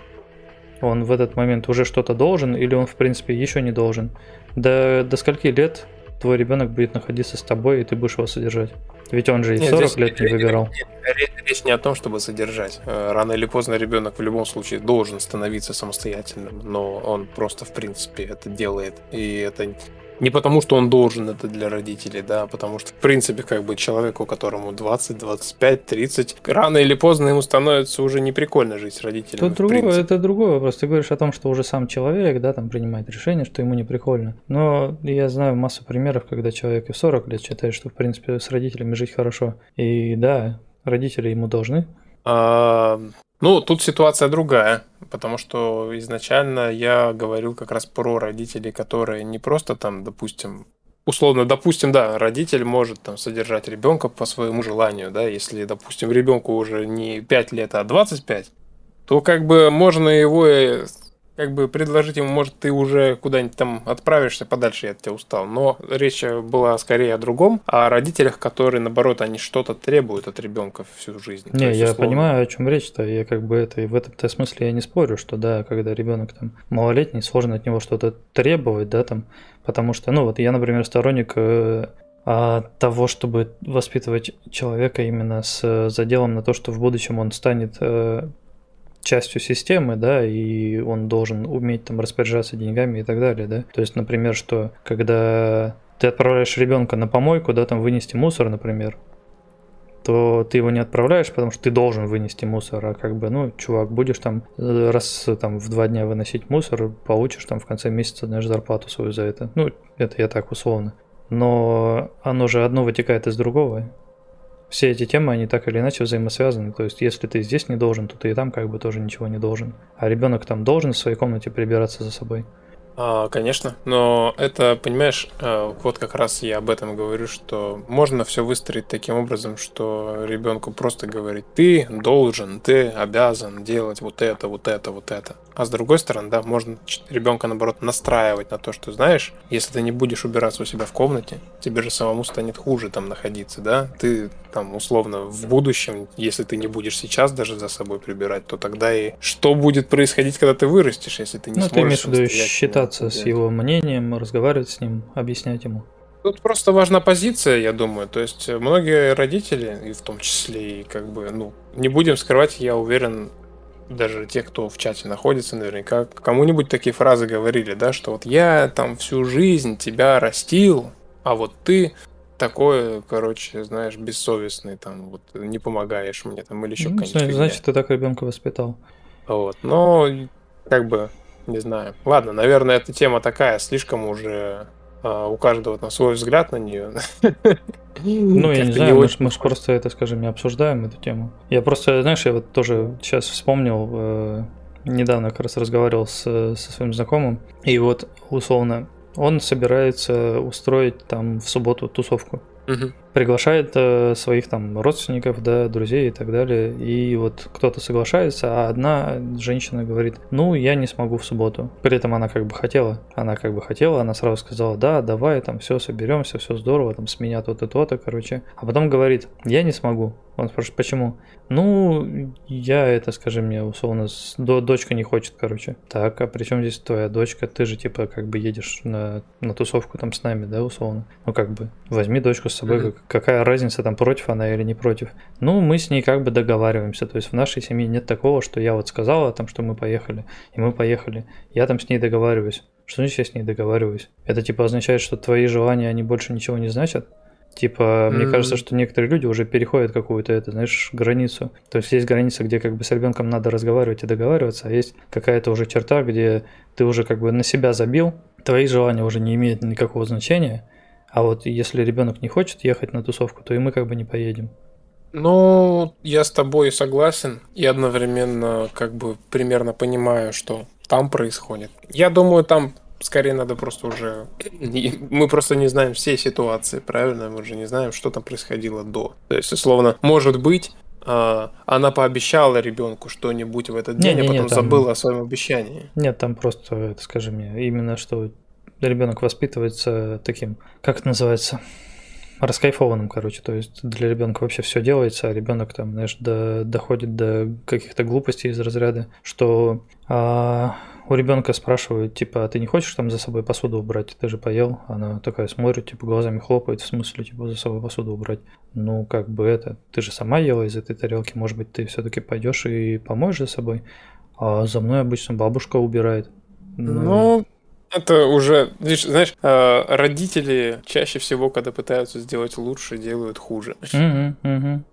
он в этот момент уже что-то должен, или он, в принципе, еще не должен. До, до скольки лет твой ребенок будет находиться с тобой, и ты будешь его содержать? Ведь он же и нет, 40 лет не выбирал. Нет, речь, не о том, чтобы содержать. Э, рано или поздно ребенок в любом случае должен становиться самостоятельным, но он просто, в принципе, это делает. И это не потому, что он должен это для родителей, да, а потому что, в принципе, как бы человеку, которому 20, 25, 30, рано или поздно ему становится уже не прикольно жить с родителями. Тут другое, это другой вопрос. Ты говоришь о том, что уже сам человек, да, там принимает решение, что ему не прикольно. Но я знаю массу примеров, когда человек и в 40 лет считает, что, в принципе, с родителями жить хорошо. И да, родители ему должны. А, ну, тут ситуация другая, потому что изначально я говорил как раз про родителей, которые не просто там, допустим, условно, допустим, да, родитель может там содержать ребенка по своему желанию, да, если, допустим, ребенку уже не 5 лет, а 25, то как бы можно его как бы предложить ему, может, ты уже куда-нибудь там отправишься подальше, я от тебя устал. Но речь была скорее о другом, о родителях, которые, наоборот, они что-то требуют от ребенка всю жизнь. Не, есть, я условно... понимаю, о чем речь-то. Я как бы это, и в этом-то смысле я не спорю, что да, когда ребенок там малолетний, сложно от него что-то требовать, да, там, потому что, ну, вот я, например, сторонник э, того, чтобы воспитывать человека именно с заделом на то, что в будущем он станет э, частью системы, да, и он должен уметь там распоряжаться деньгами и так далее, да. То есть, например, что когда ты отправляешь ребенка на помойку, да, там вынести мусор, например, то ты его не отправляешь, потому что ты должен вынести мусор, а как бы, ну, чувак, будешь там э, раз там в два дня выносить мусор, получишь там в конце месяца, знаешь, зарплату свою за это. Ну, это я так условно. Но оно же одно вытекает из другого все эти темы, они так или иначе взаимосвязаны. То есть, если ты здесь не должен, то ты и там как бы тоже ничего не должен. А ребенок там должен в своей комнате прибираться за собой. А, конечно, но это, понимаешь, а, вот как раз я об этом говорю, что можно все выстроить таким образом, что ребенку просто говорить, ты должен, ты обязан делать вот это, вот это, вот это. А с другой стороны, да, можно ребенка, наоборот, настраивать на то, что, знаешь, если ты не будешь убираться у себя в комнате, тебе же самому станет хуже там находиться, да? Ты там, условно, в будущем, если ты не будешь сейчас даже за собой прибирать, то тогда и что будет происходить, когда ты вырастешь, если ты не ну, сможешь... Ты имеешь в виду считаться с его мнением, разговаривать с ним, объяснять ему. Тут просто важна позиция, я думаю. То есть многие родители, и в том числе и как бы, ну, не будем скрывать, я уверен, даже те, кто в чате находится, наверняка кому-нибудь такие фразы говорили, да, что вот я там всю жизнь тебя растил, а вот ты такой, короче, знаешь, бессовестный, там, вот, не помогаешь мне, там, или еще ну, Значит, ты так ребенка воспитал. Вот, но, как бы, не знаю. Ладно, наверное, эта тема такая, слишком уже а, у каждого там свой взгляд на нее. Ну, я не знаю, мы, мы же просто это, скажем, не обсуждаем эту тему. Я просто, знаешь, я вот тоже сейчас вспомнил, э, недавно как раз разговаривал с, со своим знакомым, и вот условно он собирается устроить там в субботу тусовку. Угу. Приглашает э, своих там родственников, да, друзей и так далее. И вот кто-то соглашается, а одна женщина говорит, ну, я не смогу в субботу. При этом она как бы хотела. Она как бы хотела, она сразу сказала, да, давай, там все, соберемся, все здорово, там с меня то-то, то-то, короче. А потом говорит, я не смогу. Он спрашивает, почему? Ну, я это, скажи мне, условно, до, дочка не хочет, короче. Так, а при чем здесь твоя дочка? Ты же, типа, как бы едешь на, на тусовку там с нами, да, условно? Ну, как бы, возьми дочку с собой, mm-hmm. Какая разница, там, против она или не против? Ну, мы с ней как бы договариваемся, то есть в нашей семье нет такого, что я вот сказала там, что мы поехали, и мы поехали. Я там с ней договариваюсь. Что значит я с ней договариваюсь? Это, типа, означает, что твои желания, они больше ничего не значат? Типа, mm-hmm. мне кажется, что некоторые люди уже переходят какую-то, это, знаешь, границу. То есть есть граница, где как бы с ребенком надо разговаривать и договариваться, а есть какая-то уже черта, где ты уже как бы на себя забил, твои желания уже не имеют никакого значения, а вот если ребенок не хочет ехать на тусовку, то и мы как бы не поедем. Ну, я с тобой согласен и одновременно как бы примерно понимаю, что там происходит. Я думаю, там скорее надо просто уже... Мы просто не знаем всей ситуации, правильно? Мы же не знаем, что там происходило до. То есть, условно, может быть, а, она пообещала ребенку что-нибудь в этот день, не, не, а потом не, там... забыла о своем обещании. Нет, там просто, скажи мне, именно что ребенок воспитывается таким, как это называется, раскайфованным, короче. То есть для ребенка вообще все делается, а ребенок там, знаешь, до, доходит до каких-то глупостей из разряда, что а, у ребенка спрашивают, типа, а ты не хочешь там за собой посуду убрать? Ты же поел? Она такая смотрит, типа, глазами хлопает, в смысле, типа, за собой посуду убрать. Ну, как бы это, ты же сама ела из этой тарелки, может быть, ты все-таки пойдешь и помоешь за собой? А за мной обычно бабушка убирает. Ну, ну это уже, видишь, знаешь, э, родители чаще всего, когда пытаются сделать лучше, делают хуже. Угу, угу.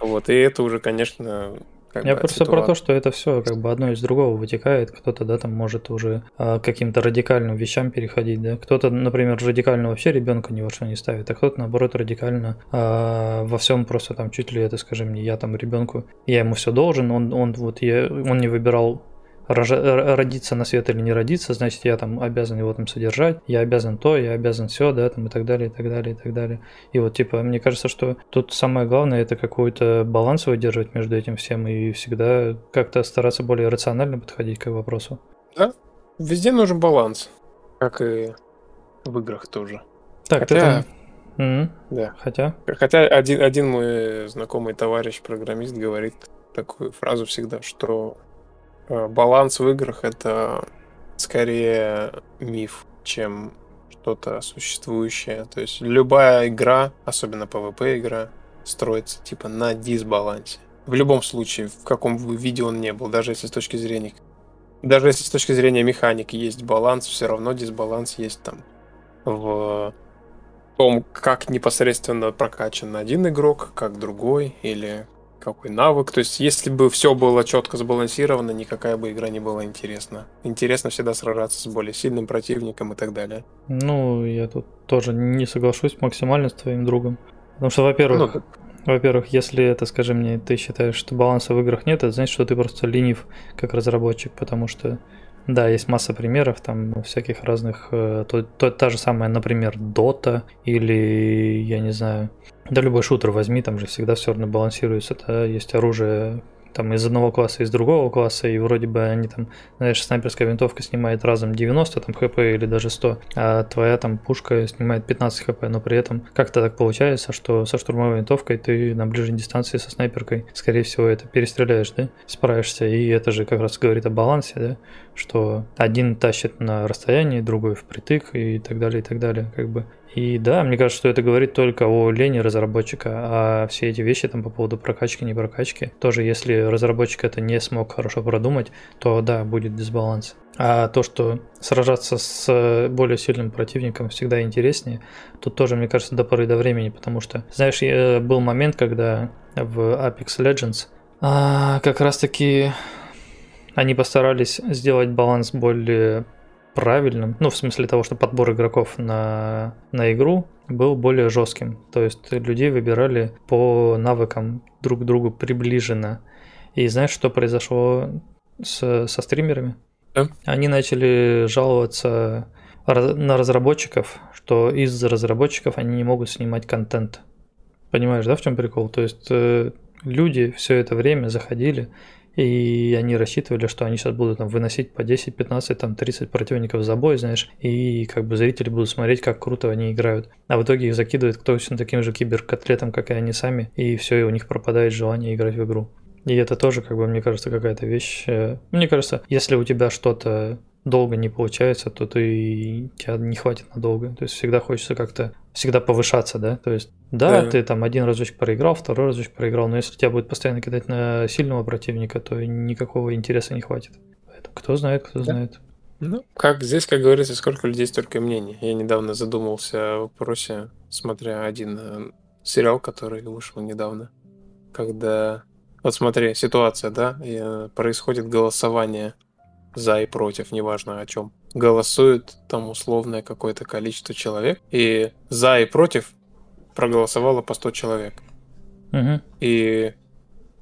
Вот, и это уже, конечно, как Я просто ситуация. про то, что это все как бы одно из другого вытекает. Кто-то, да, там может уже а, каким-то радикальным вещам переходить, да. Кто-то, например, радикально вообще ребенка ни во что не ставит, а кто-то, наоборот, радикально а, во всем просто там чуть ли это, скажи мне, я там ребенку, я ему все должен, он, он вот я, он не выбирал родиться на свет или не родиться, значит, я там обязан его там содержать, я обязан то, я обязан все, да, там и так далее, и так далее, и так далее. И вот, типа, мне кажется, что тут самое главное это какой-то баланс выдерживать между этим всем и всегда как-то стараться более рационально подходить к вопросу. Да, везде нужен баланс, как и в играх тоже. Так, Хотя... ты там... Mm-hmm. Да. Хотя? Хотя один, один мой знакомый товарищ, программист, говорит такую фразу всегда, что баланс в играх это скорее миф, чем что-то существующее. То есть любая игра, особенно PvP игра, строится типа на дисбалансе. В любом случае, в каком бы виде он не был, даже если с точки зрения даже если с точки зрения механики есть баланс, все равно дисбаланс есть там в том, как непосредственно прокачан один игрок, как другой, или какой навык. То есть, если бы все было четко сбалансировано, никакая бы игра не была интересна. Интересно всегда сражаться с более сильным противником и так далее. Ну, я тут тоже не соглашусь максимально с твоим другом. Потому что, во-первых, ну, во-первых, если это, скажи мне, ты считаешь, что баланса в играх нет, это значит, что ты просто ленив как разработчик, потому что да, есть масса примеров, там всяких разных, э, то, то, та же самая, например, Dota или, я не знаю, да любой шутер возьми, там же всегда все равно балансируется, да, есть оружие, там из одного класса, из другого класса, и вроде бы они там, знаешь, снайперская винтовка снимает разом 90 там хп или даже 100, а твоя там пушка снимает 15 хп, но при этом как-то так получается, что со штурмовой винтовкой ты на ближней дистанции со снайперкой, скорее всего, это перестреляешь, да, справишься, и это же как раз говорит о балансе, да, что один тащит на расстоянии, другой впритык и так далее, и так далее, как бы. И да, мне кажется, что это говорит только о лени разработчика, а все эти вещи там по поводу прокачки, не прокачки, тоже если разработчик это не смог хорошо продумать, то да, будет дисбаланс. А то, что сражаться с более сильным противником всегда интереснее, тут тоже, мне кажется, до поры до времени, потому что, знаешь, был момент, когда в Apex Legends а, как раз-таки они постарались сделать баланс более правильным, ну, в смысле того, что подбор игроков на, на игру был более жестким. То есть людей выбирали по навыкам друг к другу приближенно. И знаешь, что произошло с, со стримерами? Да. Они начали жаловаться на разработчиков, что из-за разработчиков они не могут снимать контент. Понимаешь, да, в чем прикол? То есть э, люди все это время заходили и они рассчитывали, что они сейчас будут там выносить по 10, 15, там 30 противников за бой, знаешь, и как бы зрители будут смотреть, как круто они играют. А в итоге их закидывает точно таким же киберкотлетом, как и они сами, и все, и у них пропадает желание играть в игру. И это тоже, как бы, мне кажется, какая-то вещь. Э, мне кажется, если у тебя что-то долго не получается, то ты тебя не хватит надолго. То есть всегда хочется как-то всегда повышаться, да. То есть, да, да, ты там один разочек проиграл, второй разочек проиграл, но если тебя будет постоянно кидать на сильного противника, то никакого интереса не хватит. Поэтому кто знает, кто да. знает. Ну, как здесь, как говорится, сколько людей, столько мнений. Я недавно задумался о вопросе, смотря один э, сериал, который вышел недавно, когда... Вот смотри, ситуация, да, и происходит голосование за и против, неважно о чем, голосует там условное какое-то количество человек, и за и против проголосовало по 100 человек. Угу. И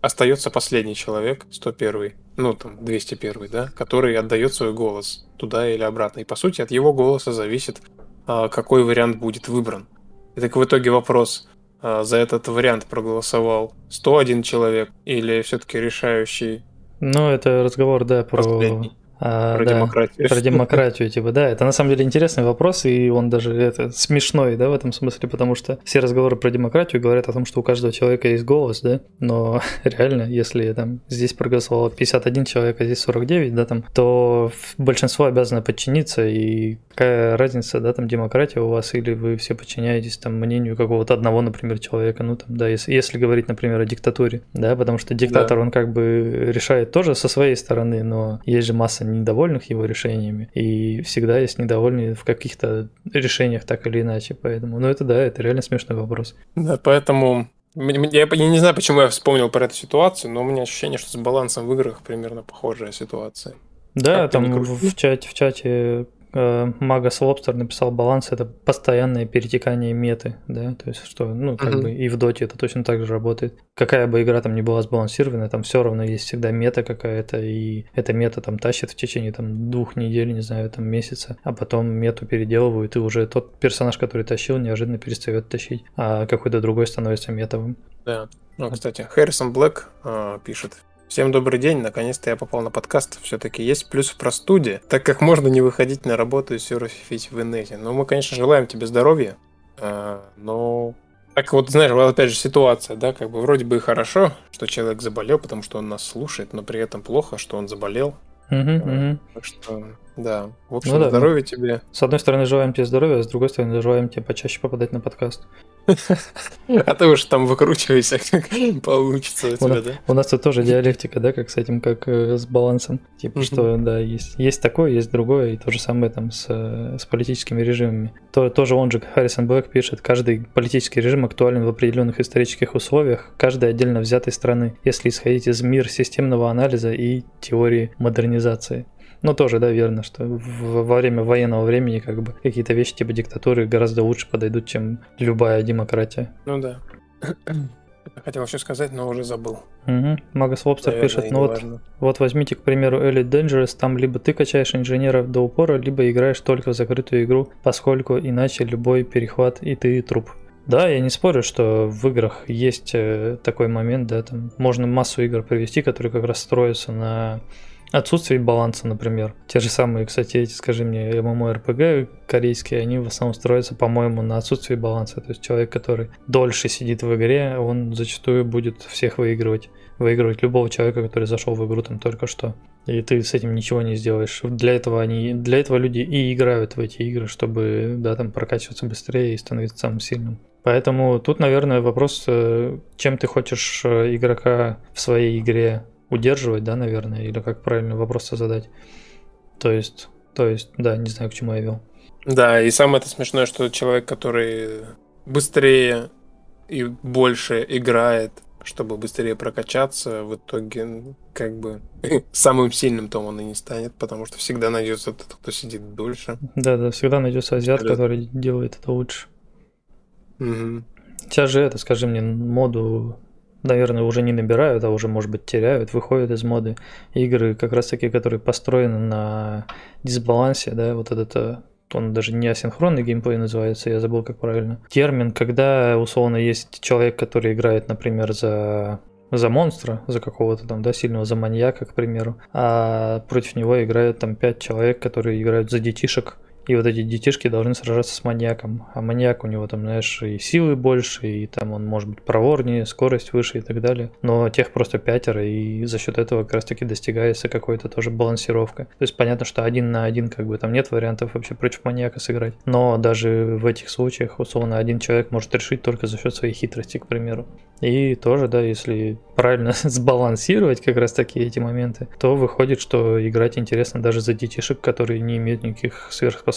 остается последний человек, 101, ну там 201, да, который отдает свой голос туда или обратно. И по сути от его голоса зависит, а, какой вариант будет выбран. И так в итоге вопрос, а, за этот вариант проголосовал 101 человек или все-таки решающий? Ну, это разговор, да, про... Последний. А, Про да, демократию. Про демократию, типа, да. Это на самом деле интересный вопрос, и он даже это смешной, да, в этом смысле, потому что все разговоры про демократию говорят о том, что у каждого человека есть голос, да, но реально, если там здесь проголосовало 51 человек, а здесь 49, да, там, то большинство обязано подчиниться, и какая разница, да, там, демократия у вас, или вы все подчиняетесь там мнению какого-то одного, например, человека, ну, там, да, если, если говорить, например, о диктатуре, да, потому что диктатор, Да. он как бы решает тоже со своей стороны, но есть же масса недовольных его решениями, и всегда есть недовольные в каких-то решениях так или иначе, поэтому, ну, это да, это реально смешной вопрос. Да, поэтому я, я не знаю, почему я вспомнил про эту ситуацию, но у меня ощущение, что с балансом в играх примерно похожая ситуация. Да, Как там крути. в чате, в чате Магас Лобстер написал баланс это постоянное перетекание меты, да, то есть что, ну, как Мгм. бы и в доте это точно так же работает. Какая бы игра там ни была сбалансированная, там все равно есть всегда мета какая-то, и эта мета там тащит в течение там двух недель, не знаю, там месяца, а потом мету переделывают, и уже тот персонаж, который тащил, неожиданно перестает тащить, а какой-то другой становится метовым. Да. Ну, кстати, Харрисон Блэк а, пишет. Всем добрый день, наконец-то я попал на подкаст. Все-таки есть плюс в простуде, так как можно не выходить на работу и серфить в инете. Ну, мы, конечно, желаем тебе здоровья, а, но... Так вот, знаешь, опять же ситуация, да, как бы вроде бы и хорошо, что человек заболел, потому что он нас слушает, но при этом плохо, что он заболел. Мгм, мгм. Так что, да, в общем, Ну да. здоровья тебе. С одной стороны, желаем тебе здоровья, а с другой стороны, желаем тебе почаще попадать на подкаст. А ты уж там выкручивайся, как получится у тебя, да? у нас тут тоже диалектика, да, как с этим, как э, с балансом. Типа, что, да, есть, есть такое, есть другое, и то же самое там с, э, политическими режимами. То, тоже он же, Харрисон Блэк пишет, каждый политический режим актуален в определенных исторических условиях каждой отдельно взятой страны, если исходить из мира системного анализа и теории модернизации. Ну, тоже, да, верно, что в- во время военного времени как бы какие-то вещи типа диктатуры гораздо лучше подойдут, чем любая демократия. Ну да. Хотел еще сказать, но уже забыл. Угу. Магас Лобстер Наверное, пишет, и ну вот. Вот возьмите, к примеру, Elite Dangerous, там либо ты качаешь инженеров до упора, либо играешь только в закрытую игру, поскольку иначе любой перехват и ты труп. Да, я не спорю, что в играх есть э, такой момент, да, там можно массу игр привести, которые как раз строятся на отсутствии баланса, например. Те же самые, кстати, эти, скажи мне, MMORPG корейские, они в основном строятся, по-моему, на отсутствии баланса. То есть человек, который дольше сидит в игре, он зачастую будет всех выигрывать. Выигрывать любого человека, который зашел в игру там только что. И ты с этим ничего не сделаешь. Для этого они, для этого люди и играют в эти игры, чтобы, да, там прокачиваться быстрее и становиться самым сильным. Поэтому тут, наверное, вопрос, э, чем ты хочешь э, игрока в своей игре удерживать, да, наверное, или как правильно вопрос задать. То есть, то есть, да, не знаю, к чему я вел. Да, и самое это смешное, что человек, который быстрее и больше играет, чтобы быстрее прокачаться, в итоге как бы самым сильным том он и не станет, потому что всегда найдется тот, кто сидит дольше. Да, да, всегда найдется азиат, Абсолютно. который делает это лучше. Мгм. Сейчас же это, скажи мне, моду, наверное, уже не набирают, а уже, может быть, теряют, выходят из моды игры, как раз таки, которые построены на дисбалансе, да, вот этот, э, он даже не асинхронный геймплей называется, я забыл, как правильно. Термин, когда, условно, есть человек, который играет, например, за за монстра, за какого-то там, да, сильного, за маньяка, к примеру, а против него играют там пять человек, которые играют за детишек, и вот эти детишки должны сражаться с маньяком. А маньяк у него там, знаешь, и силы больше, и там он может быть проворнее, скорость выше и так далее. Но тех просто пятеро, и за счет этого как раз таки достигается какой-то тоже балансировка. То есть понятно, что один на один как бы там нет вариантов вообще против маньяка сыграть. Но даже в этих случаях, условно, один человек может решить только за счет своей хитрости, к примеру. И тоже, да, если правильно сбалансировать как раз таки эти моменты, то выходит, что играть интересно даже за детишек, которые не имеют никаких сверхспособностей.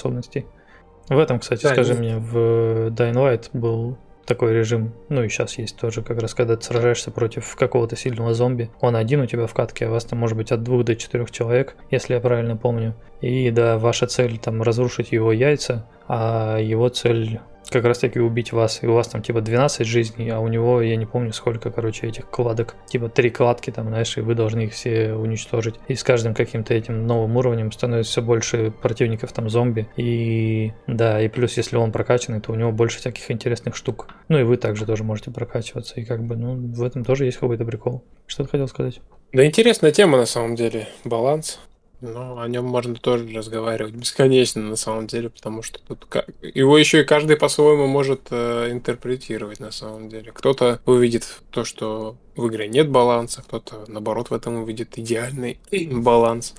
В этом, кстати, Да, скажи не- мне, в Dying Light был такой режим, ну и сейчас есть тоже, как раз когда ты сражаешься против какого-то сильного зомби, он один у тебя в катке, а вас там может быть от двух до четырех человек, если я правильно помню. И да, ваша цель там разрушить его яйца, а его цель как раз таки убить вас, и у вас там типа 12 жизней, а у него, я не помню сколько, короче, этих кладок, типа три кладки там, знаешь, и вы должны их все уничтожить. И с каждым каким-то этим новым уровнем становится все больше противников там зомби, и да, и плюс если он прокачанный, то у него больше всяких интересных штук. Ну и вы также тоже можете прокачиваться, и как бы, ну, в этом тоже есть какой-то прикол. Что ты хотел сказать? Да интересная тема на самом деле, баланс. Ну, о нем можно тоже разговаривать бесконечно, на самом деле, потому что тут его еще и каждый по-своему может э, интерпретировать, на самом деле. Кто-то увидит то, что в игре нет баланса, кто-то, наоборот, в этом увидит идеальный баланс.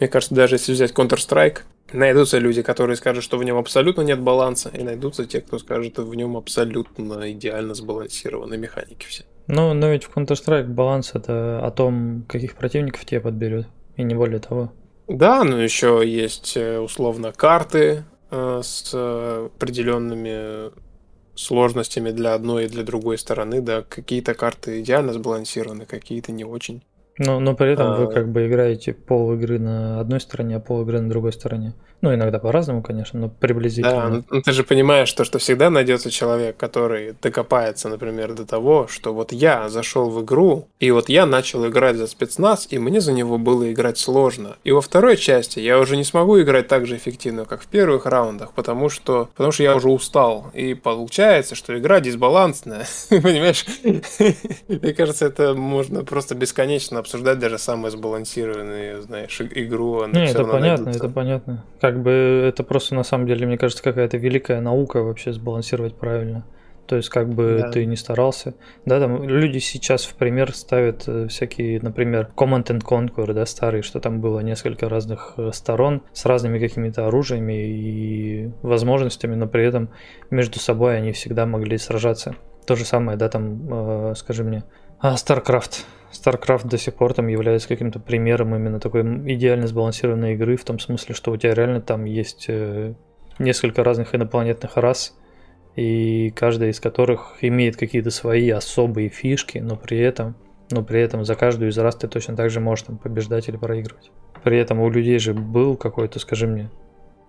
Мне кажется, даже если взять Counter-Strike, найдутся люди, которые скажут, что в нем абсолютно нет баланса, и найдутся те, кто скажет, что в нем абсолютно идеально сбалансированы механики все. Ну, но ведь в Counter-Strike баланс это о том, каких противников тебе подберет. И не более того. Да, но еще есть э, условно карты э, с определенными сложностями для одной и для другой стороны, да, какие-то карты идеально сбалансированы, какие-то не очень. Но, но при этом а... вы как бы играете пол игры на одной стороне, а пол игры на другой стороне. Ну, иногда по-разному, конечно, но приблизительно. Да, ну, ну ты же понимаешь, то, что всегда найдется человек, который докопается, например, до того, что вот я зашел в игру, и вот я начал играть за спецназ, и мне за него было играть сложно. И во второй части я уже не смогу играть так же эффективно, как в первых раундах, потому что, потому что я уже устал. И получается, что игра дисбалансная. Понимаешь? Мне кажется, это можно просто бесконечно обсуждать даже самую сбалансированную, знаешь, игру. Не, это понятно, это понятно. Как бы это просто на самом деле, мне кажется, какая-то великая наука вообще сбалансировать правильно. То есть, как бы да. ты не старался. Да, там люди сейчас в пример ставят э, всякие, например, Command and Conquer, да, старые, что там было несколько разных э, сторон с разными какими-то оружиями и возможностями, но при этом между собой они всегда могли сражаться. То же самое, да, там, э, скажи мне, а, StarCraft. StarCraft до сих пор там является каким-то примером именно такой идеально сбалансированной игры, в том смысле, что у тебя реально там есть э, несколько разных инопланетных рас, и каждая из которых имеет какие-то свои особые фишки, но при этом, но при этом за каждую из рас ты точно так же можешь там побеждать или проигрывать. При этом у людей же был какой-то, скажи мне,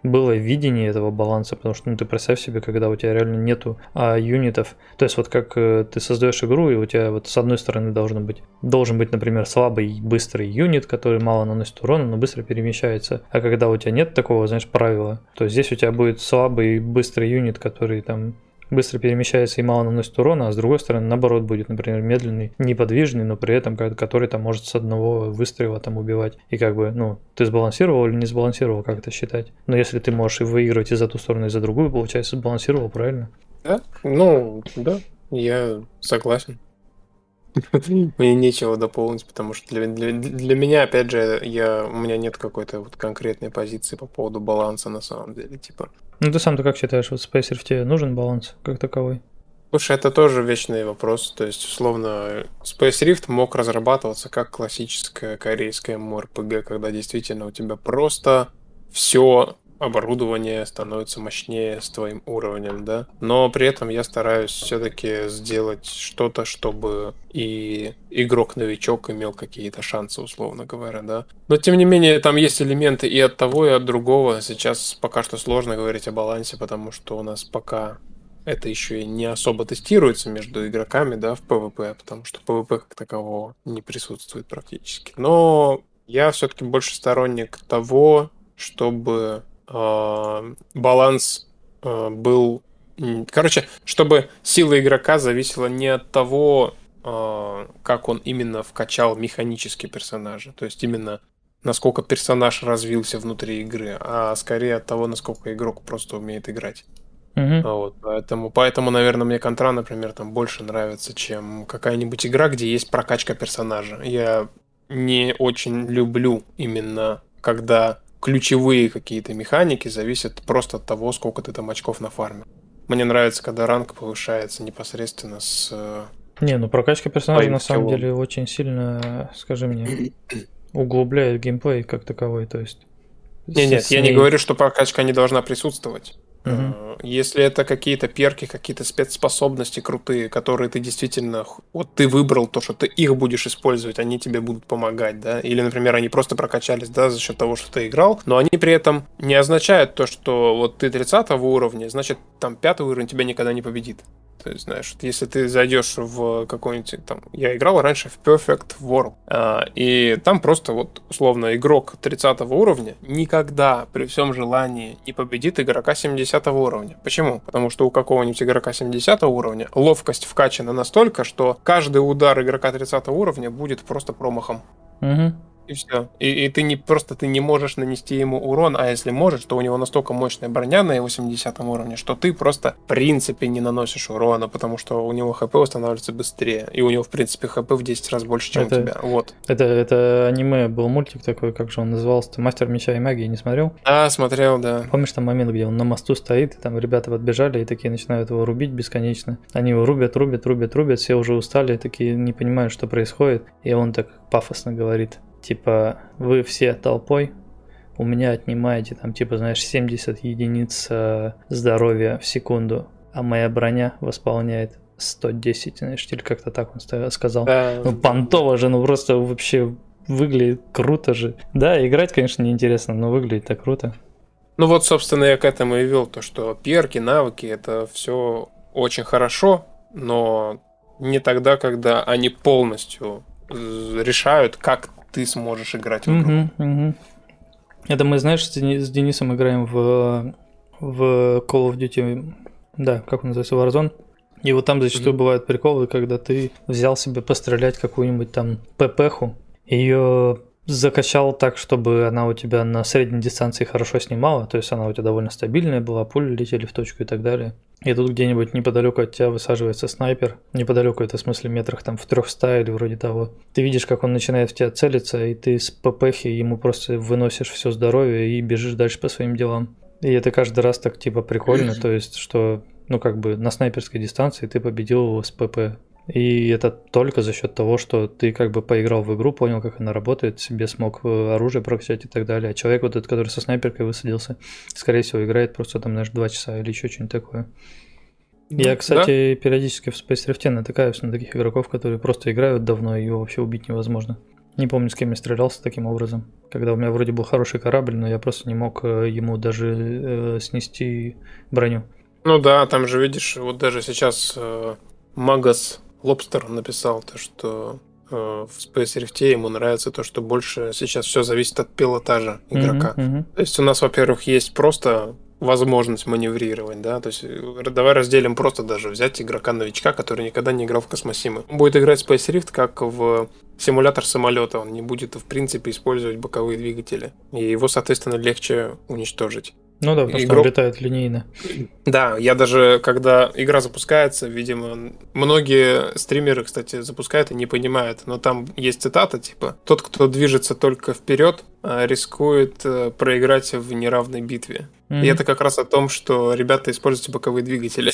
было видение этого баланса, потому что ну, ты представь себе, когда у тебя реально нету а, юнитов, то есть вот как э, ты создаешь игру, и у тебя вот с одной стороны должен быть, должен быть, например, слабый быстрый юнит, который мало наносит урона, но быстро перемещается, а когда у тебя нет такого, знаешь, правила, то здесь у тебя будет слабый быстрый юнит, который там быстро перемещается и мало наносит урона, а с другой стороны, наоборот, будет, например, медленный, неподвижный, но при этом который там может с одного выстрела там убивать. И как бы, ну, ты сбалансировал или не сбалансировал, как это считать? Но если ты можешь и выигрывать и за ту сторону, и за другую, получается, сбалансировал, правильно? Да, ну, да, я согласен. Мне нечего дополнить, потому что для, для, для меня, опять же, я, у меня нет какой-то вот конкретной позиции по поводу баланса на самом деле. Типа, ну ты сам-то как считаешь, вот Space Rift тебе нужен баланс как таковой? Слушай, это тоже вечный вопрос. То есть, условно, Space Rift мог разрабатываться как классическая корейская MMORPG, когда действительно у тебя просто все оборудование становится мощнее с твоим уровнем, да. Но при этом я стараюсь все-таки сделать что-то, чтобы и игрок-новичок имел какие-то шансы, условно говоря, да. Но тем не менее, там есть элементы и от того, и от другого. Сейчас пока что сложно говорить о балансе, потому что у нас пока это еще и не особо тестируется между игроками, да, в PvP, потому что PvP как такового не присутствует практически. Но я все-таки больше сторонник того, чтобы э, баланс э, был... Короче, чтобы сила игрока зависела не от того, э, как он именно вкачал механически персонажа, то есть именно насколько персонаж развился внутри игры, а скорее от того, насколько игрок просто умеет играть. Uh-huh. Вот, поэтому, поэтому, наверное, мне Контра, например, там больше нравится, чем какая-нибудь игра, где есть прокачка персонажа. Я не очень люблю именно, когда ключевые какие-то механики зависят просто от того, сколько ты там очков на фарме. Мне нравится, когда ранг повышается непосредственно с... Э, не, ну прокачка персонажа на самом деле очень сильно, скажи мне, углубляет геймплей как таковой, то есть... Не, нет, я не говорю, что прокачка не должна присутствовать. Угу. Если это какие-то перки, какие-то спецспособности крутые, которые ты действительно... Вот ты выбрал то, что ты их будешь использовать, они тебе будут помогать, да? Или, например, они просто прокачались, да, за счет того, что ты играл, но они при этом не означают то, что вот ты 30 уровня, значит, там пятый уровень тебя никогда не победит. То есть, знаешь, если ты зайдешь в какой-нибудь там... Я играл раньше в Perfect World, а, и там просто вот, условно, игрок 30 уровня никогда при всем желании не победит игрока 70 уровня. Почему? Потому что у какого-нибудь игрока 70 уровня ловкость вкачана настолько, что каждый удар игрока 30 уровня будет просто промахом. Угу. И все. И, и ты не просто ты не можешь нанести ему урон, а если можешь, то у него настолько мощная броня на 80 уровне, что ты просто в принципе не наносишь урона, потому что у него хп восстанавливается быстрее. И у него, в принципе, хп в 10 раз больше, чем это, у тебя. Вот. Это, это аниме был мультик такой, как же он назывался? Мастер меча и магии, не смотрел? А, смотрел, да. Помнишь там момент, где он на мосту стоит, и там ребята подбежали и такие начинают его рубить бесконечно. Они его рубят, рубят, рубят, рубят, все уже устали, такие не понимают, что происходит. И он так пафосно говорит типа, вы все толпой, у меня отнимаете там, типа, знаешь, 70 единиц э, здоровья в секунду, а моя броня восполняет 110, знаешь, или как-то так он сказал. Да. Ну, понтово же, ну просто вообще выглядит круто же. Да, играть, конечно, неинтересно, но выглядит так круто. Ну вот, собственно, я к этому и вел, то, что перки, навыки, это все очень хорошо, но не тогда, когда они полностью решают, как ты сможешь играть в игру. Угу, угу. Это мы, знаешь, с, Дени- с Денисом играем в, в Call of Duty, да, как он называется, Warzone. И вот там зачастую mm-hmm. бывают приколы, когда ты взял себе пострелять какую-нибудь там ППху, ее закачал так, чтобы она у тебя на средней дистанции хорошо снимала, то есть она у тебя довольно стабильная была, пули летели в точку и так далее. И тут где-нибудь неподалеку от тебя высаживается снайпер, неподалеку это в смысле метрах там в 300 или вроде того. Ты видишь, как он начинает в тебя целиться, и ты с ППХи ему просто выносишь все здоровье и бежишь дальше по своим делам. И это каждый раз так типа прикольно, то есть что ну как бы на снайперской дистанции ты победил его с ПП. И это только за счет того, что ты как бы поиграл в игру, понял, как она работает, себе смог э, оружие прокачать и так далее. А человек вот этот, который со снайперкой высадился, скорее всего, играет просто там, знаешь, два часа или еще что-нибудь такое. Ну, Я, кстати, да? периодически в Space Rift натыкаюсь на таких игроков, которые просто играют давно, и его вообще убить невозможно. Не помню, с кем я стрелялся таким образом. Когда у меня вроде был хороший корабль, но я просто не мог э, ему даже э, снести броню. Ну да, там же видишь, вот даже сейчас э, Магас Лобстер написал то, что э, в Space Rift ему нравится то, что больше сейчас все зависит от пилотажа игрока. Mm-hmm, mm-hmm. То есть у нас, во-первых, есть просто возможность маневрировать, да, то есть э, давай разделим просто даже взять игрока-новичка, который никогда не играл в космосимы. Он будет играть в Space Rift как в симулятор самолета, он не будет, в принципе, использовать боковые двигатели, и его, соответственно, легче уничтожить. Ну да, потому игрок... он летает линейно. Да, я даже, когда игра запускается, видимо, многие стримеры, кстати, запускают и не понимают, но там есть цитата, типа, тот, кто движется только вперед, а, рискует э, проиграть в неравной битве. Mm-hmm. И это как раз о том, что ребята используют боковые двигатели.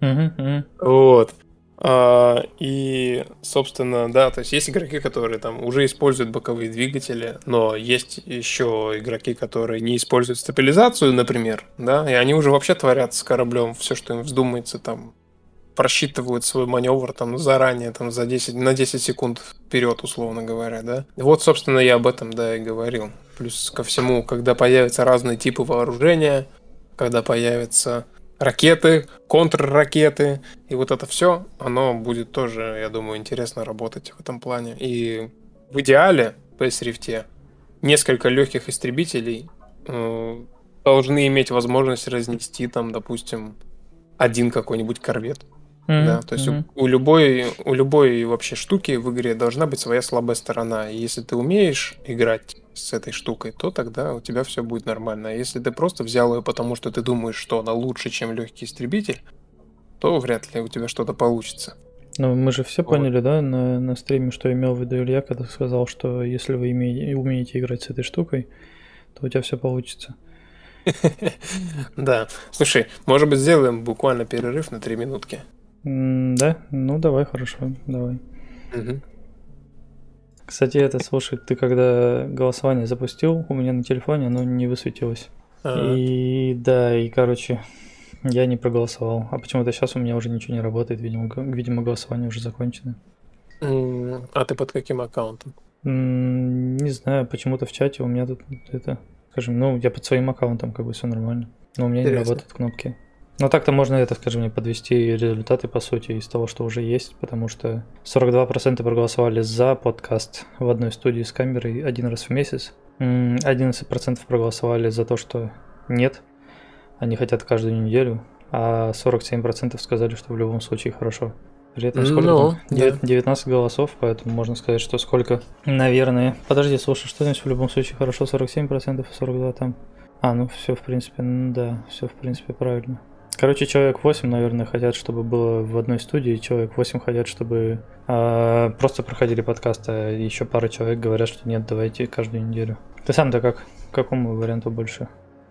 Mm-hmm. Вот. А, и, собственно, да, то есть есть игроки, которые там уже используют боковые двигатели, но есть еще игроки, которые не используют стабилизацию, например, да, и они уже вообще творят с кораблем все, что им вздумается, там, просчитывают свой маневр там заранее, там, за 10, на 10 секунд вперед, условно говоря, да. Вот, собственно, я об этом, да, и говорил. Плюс ко всему, когда появятся разные типы вооружения, когда появятся ракеты, контрракеты, и вот это все, оно будет тоже, я думаю, интересно работать в этом плане. И в идеале в PS несколько легких истребителей э, должны иметь возможность разнести там, допустим, один какой-нибудь корвет. Mm-hmm. Да, то есть mm-hmm. у, у любой у любой вообще штуки в игре должна быть своя слабая сторона. И если ты умеешь играть с этой штукой, то тогда у тебя все будет нормально. А если ты просто взял ее, потому что ты думаешь, что она лучше, чем легкий истребитель, то вряд ли у тебя что-то получится. Ну, мы же все вот. поняли, да, на, на стриме, что имел в виду Илья, когда сказал, что если вы имеете, умеете играть с этой штукой, то у тебя все получится. Да. Слушай, может быть, сделаем буквально перерыв на три минутки? Да? Ну, давай, хорошо, давай. Кстати, это, слушай, ты когда голосование запустил, у меня на телефоне оно не высветилось. И да, и короче, Я не проголосовал. А почему-то сейчас у меня уже ничего не работает. Видимо, видимо голосование уже закончено. А ты под каким аккаунтом? Не знаю, почему-то в чате у меня тут это, скажем, ну, я под своим аккаунтом, как бы все нормально. Но у меня Интересно. не работают кнопки. Но так-то можно это, скажем, мне подвести результаты, по сути, из того, что уже есть, потому что 42% проголосовали за подкаст в одной студии с камерой один раз в месяц. 11% проголосовали за то, что нет, они хотят каждую неделю, а 47% сказали, что в любом случае хорошо. При этом сколько ну, там? 9, 19 голосов, поэтому можно сказать, что сколько, наверное. Подожди, слушай, что значит в любом случае хорошо? 47% и 42 там. А, ну все, в принципе, ну, да, все, в принципе, правильно. Короче, человек 8, наверное, хотят, чтобы было в одной студии, человек 8 хотят, чтобы э, просто проходили подкасты, а еще пара человек говорят, что нет, давайте каждую неделю. Ты сам-то как? К какому варианту больше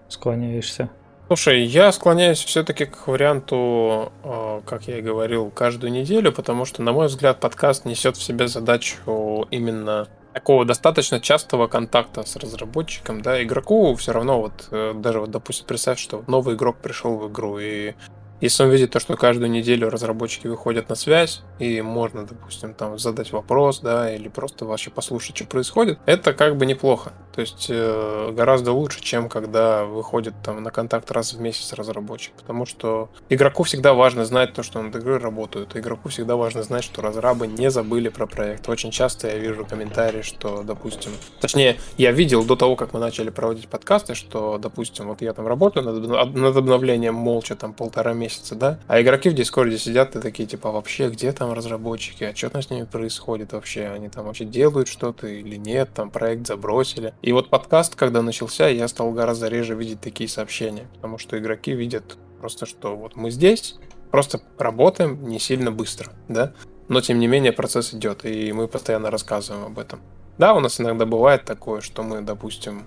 склоняешься? Слушай, я склоняюсь все-таки к варианту, э, как я и говорил, каждую неделю, потому что, на мой взгляд, подкаст несет в себе задачу именно такого достаточно частого контакта с разработчиком, да, игроку все равно вот, э, даже вот, допустим, представь, что новый игрок пришел в игру, и если он видит то, что каждую неделю разработчики выходят на связь, и можно, допустим, там задать вопрос, да, или просто вообще послушать, что происходит, это как бы неплохо. То есть э, гораздо лучше, чем когда выходит там на контакт раз в месяц разработчик. Потому что игроку всегда важно знать то, что над игрой работают. игроку всегда важно знать, что разрабы не забыли про проект. Очень часто я вижу комментарии, что, допустим... Точнее, я видел до того, как мы начали проводить подкасты, что, допустим, вот я там работаю над, над обновлением молча там полтора месяца, месяца, да? А игроки в Дискорде сидят и такие, типа, вообще, где там разработчики? А что там с ними происходит вообще? Они там вообще делают что-то или нет? Там проект забросили. И вот подкаст, когда начался, я стал гораздо реже видеть такие сообщения, потому что игроки видят просто, что вот мы здесь, просто работаем не сильно быстро, да? Но, тем не менее, процесс идет, и мы постоянно рассказываем об этом. Да, у нас иногда бывает такое, что мы, допустим,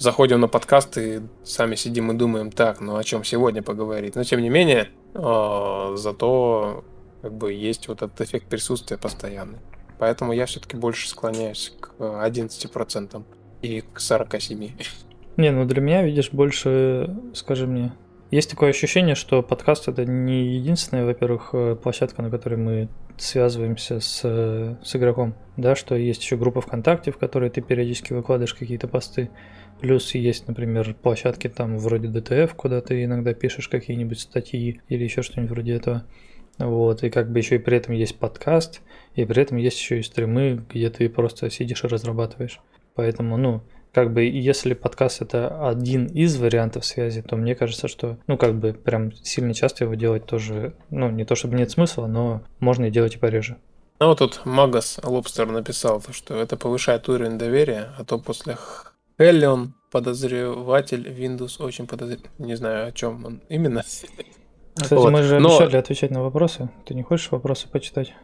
заходим на подкаст и сами сидим и думаем, так, ну о чем сегодня поговорить. Но тем не менее, э, зато как бы есть вот этот эффект присутствия постоянный. Поэтому я все-таки больше склоняюсь к 11% и к 47%. Не, ну для меня, видишь, больше, скажи мне, есть такое ощущение, что подкаст это не единственная, во-первых, э, площадка, на которой мы связываемся с, с игроком, да, что есть еще группа ВКонтакте, в которой ты периодически выкладываешь какие-то посты. Плюс есть, например, площадки там вроде DTF, куда ты иногда пишешь какие-нибудь статьи или еще что-нибудь вроде этого. Вот, и как бы еще и при этом есть подкаст, и при этом есть еще и стримы, где ты просто сидишь и разрабатываешь. Поэтому, ну, как бы, если подкаст это один из вариантов связи, то мне кажется, что, ну, как бы, прям сильно часто его делать тоже, ну, не то чтобы нет смысла, но можно и делать и пореже. Ну, вот тут Магас Лобстер написал, что это повышает уровень доверия, а то после Эллион, подозреватель, Windows очень подозреватель. Не знаю, о чем он именно. Кстати, вот. мы же Но... обещали отвечать на вопросы. Ты не хочешь вопросы почитать?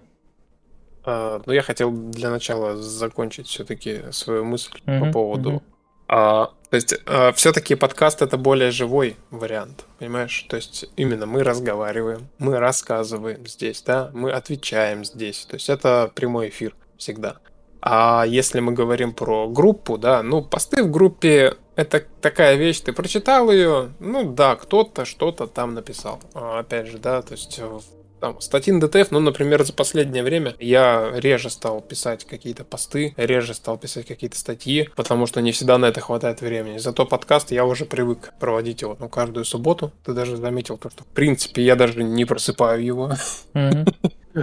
А, ну, я хотел для начала закончить все-таки свою мысль uh-huh, по поводу. Uh-huh. А, то есть, а, все-таки подкаст это более живой вариант, понимаешь? То есть, именно мы разговариваем, мы рассказываем здесь, да, мы отвечаем здесь. То есть, это прямой эфир всегда. А если мы говорим про группу, да, ну, посты в группе это такая вещь, ты прочитал ее, ну да, кто-то что-то там написал. А, опять же, да, то есть там, статьи на ДТФ, ну, например, за последнее время я реже стал писать какие-то посты, реже стал писать какие-то статьи, потому что не всегда на это хватает времени. Зато подкаст я уже привык проводить его, ну, каждую субботу. Ты даже заметил то, что, в принципе, я даже не просыпаю его.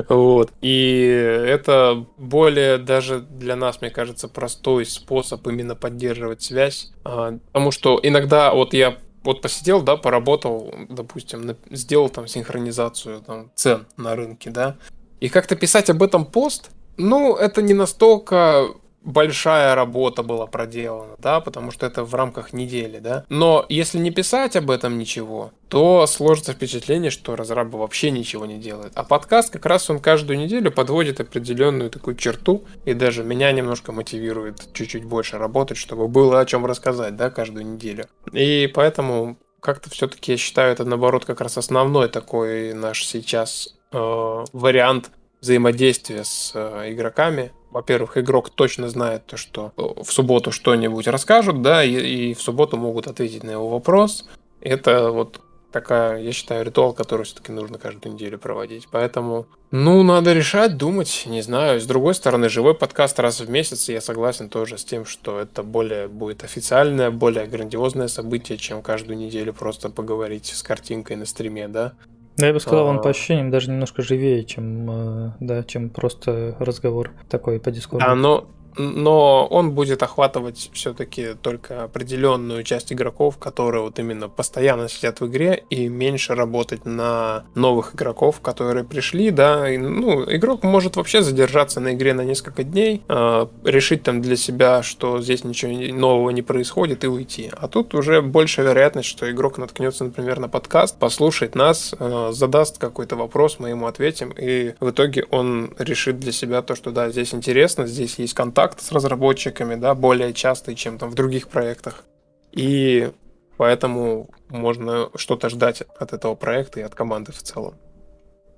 Вот. И это более даже для нас, мне кажется, простой способ именно поддерживать связь. А, потому что иногда вот я вот посидел, да, поработал, допустим, сделал там синхронизацию там, цен на рынке, да, и как-то писать об этом пост, ну, это не настолько большая работа была проделана, да, потому что это в рамках недели, да. Но если не писать об этом ничего, то сложится впечатление, что разрабы вообще ничего не делают. А подкаст как раз он каждую неделю подводит определенную такую черту, и даже меня немножко мотивирует чуть-чуть больше работать, чтобы было о чем рассказать, да, каждую неделю. И поэтому как-то все-таки я считаю это наоборот как раз основной такой наш сейчас э, вариант взаимодействия с э, игроками, во-первых, игрок точно знает то, что в субботу что-нибудь расскажут, да, и, и в субботу могут ответить на его вопрос. Это вот такая, я считаю, ритуал, который все-таки нужно каждую неделю проводить. Поэтому, ну, надо решать, думать, не знаю. С другой стороны, живой подкаст раз в месяц, я согласен тоже с тем, что это более будет официальное, более грандиозное событие, чем каждую неделю просто поговорить с картинкой на стриме, да. Да, я бы сказал, он по а. ощущениям даже немножко живее, чем, э, да, чем просто разговор такой по дискорду. Да, но но он будет охватывать все-таки только определенную часть игроков, которые вот именно постоянно сидят в игре и меньше работать на новых игроков, которые пришли, да, и, ну, игрок может вообще задержаться на игре на несколько дней, э, решить там для себя, что здесь ничего нового не происходит и уйти. А тут уже больше вероятность, что игрок наткнется, например, на подкаст, послушает нас, э, задаст какой-то вопрос, мы ему ответим, и в итоге он решит для себя то, что да, здесь интересно, здесь есть контакт, контакт с разработчиками, да, более частый, чем там в других проектах. И поэтому можно что-то ждать от этого проекта и от команды в целом.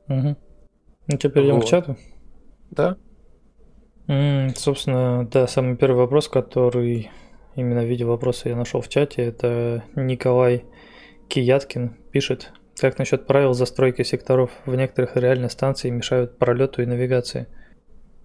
Угу. Ну, теперь перейдем вот. к чату. Да. М-м, собственно, да, самый первый вопрос, который именно в виде вопроса я нашел в чате, это Николай Кияткин пишет. Как насчет правил застройки секторов? В некоторых реально станции мешают пролету и навигации.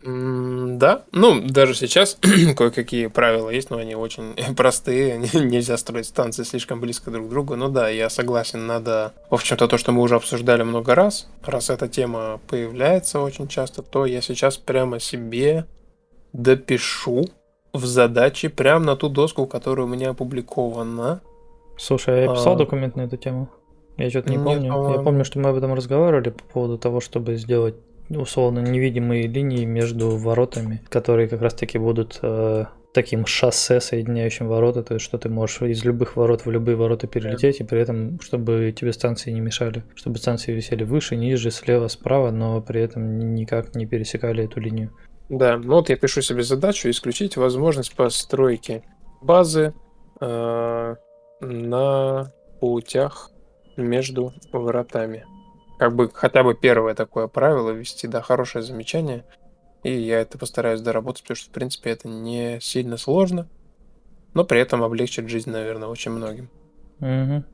Да, ну, даже сейчас кое-какие правила есть, но они очень простые, нельзя строить станции слишком близко друг к другу. Ну да, я согласен, надо, в общем-то, то, что мы уже обсуждали много раз, раз эта тема появляется очень часто, то я сейчас прямо себе допишу в задачи прямо на ту доску, которая у меня опубликована. Слушай, а я писал а... документ на эту тему? Я что-то не Нет, помню. Я помню, что мы об этом разговаривали по поводу того, чтобы сделать условно невидимые линии между воротами, которые как раз-таки будут э, таким шоссе, соединяющим ворота, то есть что ты можешь из любых ворот в любые ворота перелететь, и при этом, чтобы тебе станции не мешали, чтобы станции висели выше, ниже, слева, справа, но при этом никак не пересекали эту линию. Да, ну вот я пишу себе задачу исключить возможность постройки базы э, на путях между воротами как бы хотя бы первое такое правило ввести, да, хорошее замечание. И я это постараюсь доработать, потому что, в принципе, это не сильно сложно, но при этом облегчит жизнь, наверное, очень многим. Угу.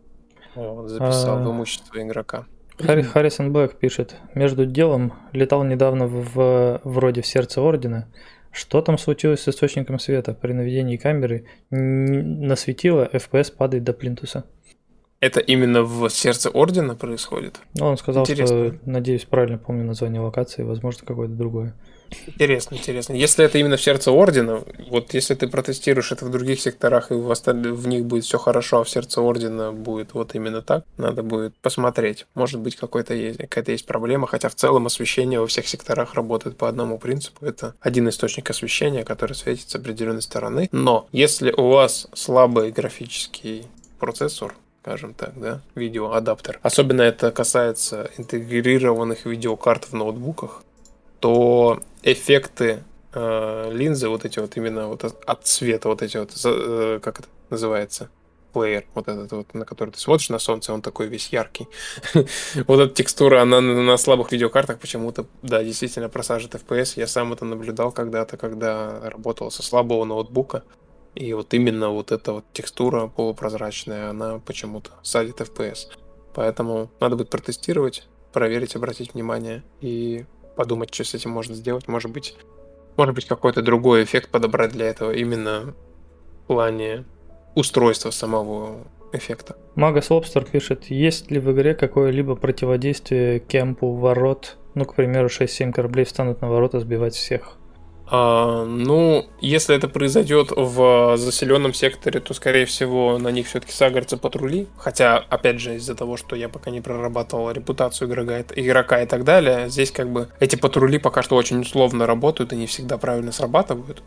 Вот, записал а... в имущество игрока. Харри, Харрисон Блэк пишет. Между делом летал недавно в, в вроде в сердце Ордена. Что там случилось с источником света? При наведении камеры насветило, FPS падает до плинтуса. Это именно в сердце Ордена происходит? Ну, он сказал, интересно. что, надеюсь, правильно помню название локации, возможно, какое-то другое. Интересно, интересно. Если это именно в сердце Ордена, вот если ты протестируешь это в других секторах, и в, остальных, в них будет все хорошо, а в сердце Ордена будет вот именно так, надо будет посмотреть. Может быть, какой-то есть, какая-то есть проблема, хотя в целом освещение во всех секторах работает по одному принципу. Это один источник освещения, который светит с определенной стороны. Но если у вас слабый графический процессор, скажем так, да, видеоадаптер. Особенно это касается интегрированных видеокарт в ноутбуках, то эффекты э, линзы, вот эти вот именно вот от цвета, вот эти вот, э, как это называется, плеер, вот этот вот, на который ты смотришь на солнце, он такой весь яркий. вот эта текстура, она на слабых видеокартах почему-то, да, действительно просаживает FPS. Я сам это наблюдал когда-то, когда работал со слабого ноутбука. И вот именно вот эта вот текстура полупрозрачная, она почему-то садит FPS. Поэтому надо будет протестировать, проверить, обратить внимание и подумать, что с этим можно сделать. Может быть, может быть какой-то другой эффект подобрать для этого именно в плане устройства самого эффекта. Магас Лобстер пишет, есть ли в игре какое-либо противодействие кемпу ворот? Ну, к примеру, 6-7 кораблей встанут на ворота сбивать всех. А, ну, если это произойдет в заселенном секторе, то, скорее всего, на них все-таки сагрятся патрули. Хотя, опять же, из-за того, что я пока не прорабатывал репутацию игрока, игрока и так далее, здесь как бы эти патрули пока что очень условно работают и не всегда правильно срабатывают.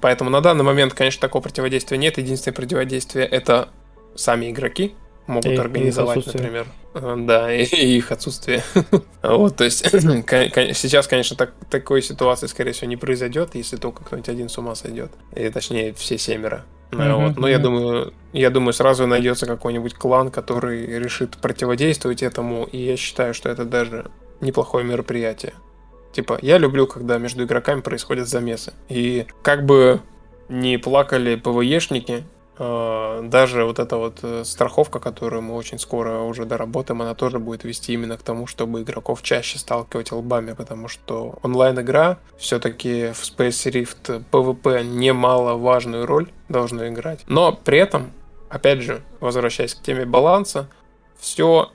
Поэтому на данный момент, конечно, такого противодействия нет. Единственное противодействие это сами игроки, могут и, организовать, например. Да, и, и их отсутствие. вот, то есть сейчас, конечно, так, такой ситуации, скорее всего, не произойдет, если только кто-нибудь один с ума сойдет. И, точнее, все семеро. Mm-hmm. Вот. Но я думаю, я думаю, сразу найдется какой-нибудь клан, который решит противодействовать этому, и я считаю, что это даже неплохое мероприятие. Типа, я люблю, когда между игроками происходят замесы. И как бы не плакали ПВЕшники, даже вот эта вот э, страховка, которую мы очень скоро уже доработаем, она тоже будет вести именно к тому, чтобы игроков чаще сталкивать лбами, потому что онлайн-игра все-таки в Space Rift PvP немаловажную роль должна играть. Но при этом, опять же, возвращаясь к теме баланса, все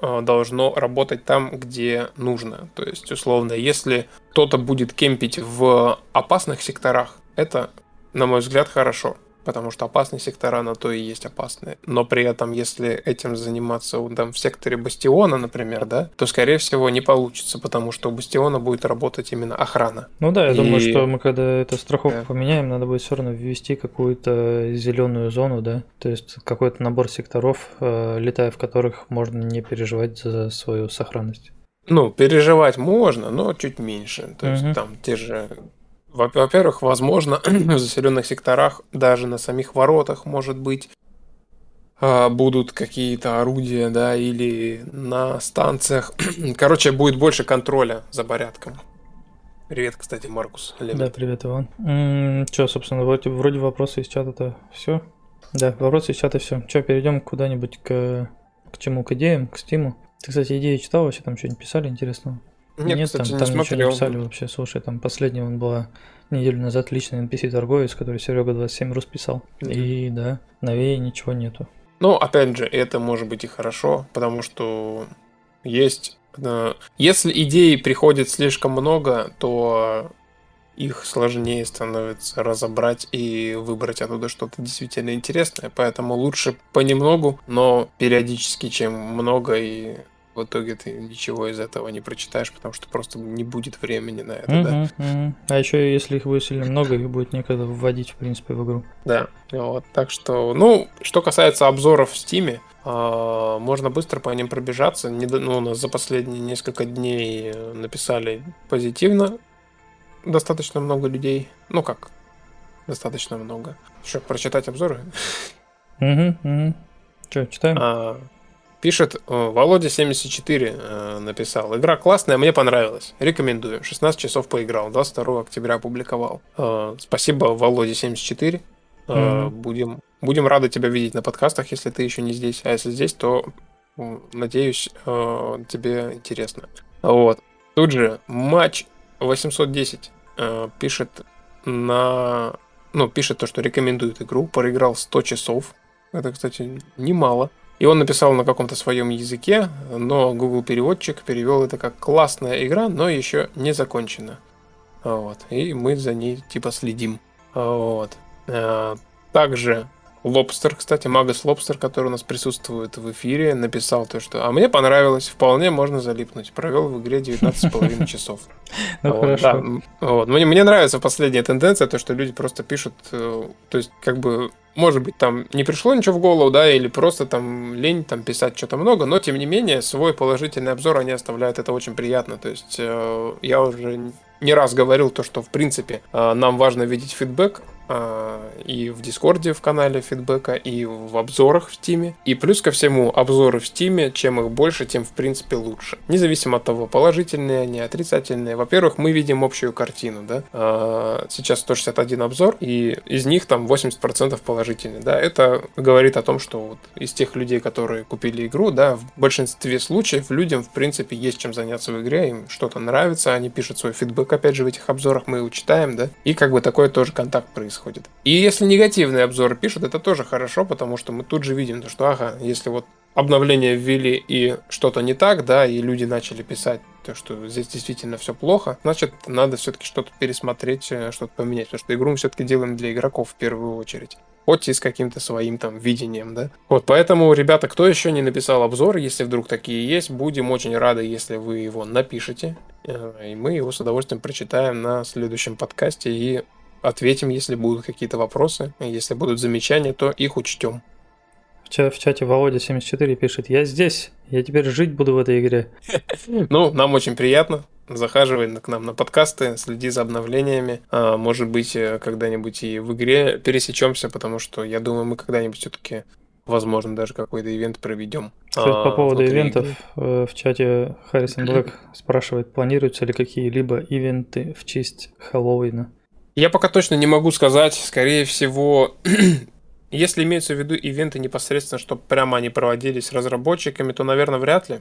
Э, должно работать там, где нужно. То есть, условно, если кто-то будет кемпить в опасных секторах, это, на мой взгляд, хорошо потому что опасные сектора на то и есть опасные. Но при этом, если этим заниматься там, в секторе Бастиона, например, да, то, скорее всего, не получится, потому что у Бастиона будет работать именно охрана. Ну да, я и... думаю, что мы когда эту страховку да. поменяем, надо будет все равно ввести какую-то зеленую зону, да, то есть какой-то набор секторов, э, летая в которых можно не переживать за свою сохранность. Ну, переживать можно, но чуть меньше. То есть там те же во-первых, возможно, в заселенных секторах, даже на самих воротах, может быть, а, будут какие-то орудия, да, или на станциях. Короче, будет больше контроля за порядком. Привет, кстати, Маркус. Лебед. Да, привет, Иван. М-м, Че, собственно, вроде, вроде вопросы из чата-то все. Да, вопросы из чата все. Че, перейдем куда-нибудь к, к чему? К идеям, к стиму. Ты, кстати, идеи читал вообще? Там что-нибудь писали интересного? Нет, Нет кстати, там, не там смотрел. ничего не писали вообще. Слушай, там последний он была неделю назад личный NPC-торговец, который Серега 27 рус писал. Mm-hmm. И да, новее ничего нету. Ну, опять же, это может быть и хорошо, потому что есть... Э, если идей приходит слишком много, то их сложнее становится разобрать и выбрать оттуда что-то действительно интересное. Поэтому лучше понемногу, но периодически, чем много и в итоге ты ничего из этого не прочитаешь, потому что просто не будет времени на это, угу, да. Угу. А еще если их будет сильно много, их будет некогда вводить, в принципе, в игру. Да, вот, так что, ну, что касается обзоров в Стиме, а, можно быстро по ним пробежаться. Не, ну, у нас за последние несколько дней написали позитивно достаточно много людей. Ну как, достаточно много. Еще прочитать обзоры? Угу, угу. Че, читаем? А, Пишет Володя74 э, написал. Игра классная, мне понравилась. Рекомендую. 16 часов поиграл. 22 октября опубликовал. Э, спасибо, Володя74. Mm-hmm. Будем, будем рады тебя видеть на подкастах, если ты еще не здесь. А если здесь, то надеюсь, тебе интересно. Вот. Тут же матч 810 пишет на... Ну, пишет то, что рекомендует игру. Проиграл 100 часов. Это, кстати, немало. И он написал на каком-то своем языке, но Google переводчик перевел это как классная игра, но еще не закончена. Вот. И мы за ней типа следим. Вот. А, также Лобстер, кстати, Магас Лобстер, который у нас присутствует в эфире, написал то, что «А мне понравилось, вполне можно залипнуть. Провел в игре 19,5 часов». Ну, хорошо. Мне нравится последняя тенденция, то, что люди просто пишут, э, то есть, как бы, может быть, там не пришло ничего в голову, да, или просто там лень там писать что-то много, но, тем не менее, свой положительный обзор они оставляют, это очень приятно. То есть, э, я уже не раз говорил то, что, в принципе, э, нам важно видеть фидбэк, а, и в Дискорде в канале фидбэка, и в обзорах в Стиме. И плюс ко всему, обзоры в Стиме, чем их больше, тем в принципе лучше. Независимо от того, положительные они, отрицательные. Во-первых, мы видим общую картину, да. А, сейчас 161 обзор, и из них там 80% положительные, да. Это говорит о том, что вот из тех людей, которые купили игру, да, в большинстве случаев людям, в принципе, есть чем заняться в игре, им что-то нравится, они пишут свой фидбэк, опять же, в этих обзорах мы его читаем, да. И как бы такой тоже контакт происходит. И если негативные обзоры пишут, это тоже хорошо, потому что мы тут же видим, что, ага, если вот обновление ввели и что-то не так, да, и люди начали писать то, что здесь действительно все плохо, значит, надо все-таки что-то пересмотреть, э, что-то поменять, потому что игру мы все-таки делаем для игроков в первую очередь. Хоть и с каким-то своим там видением, да. Вот, поэтому, ребята, кто еще не написал обзор, если вдруг такие есть, будем очень рады, если вы его напишите, э, и мы его с удовольствием прочитаем на следующем подкасте и ответим, если будут какие-то вопросы. Если будут замечания, то их учтем. В, чате Володя74 пишет, я здесь, я теперь жить буду в этой игре. Ну, нам очень приятно. Захаживай к нам на подкасты, следи за обновлениями. А, может быть, э, когда-нибудь и в игре пересечемся, потому что я думаю, мы когда-нибудь все-таки, возможно, даже какой-то ивент проведем. Кстати, по а, поводу ивентов, игры. Э, в чате Харрисон Блэк спрашивает, планируются ли какие-либо ивенты в честь Хэллоуина? Я пока точно не могу сказать. Скорее всего, Если имеются в виду ивенты непосредственно, чтобы прямо они проводились разработчиками, то, наверное, вряд ли.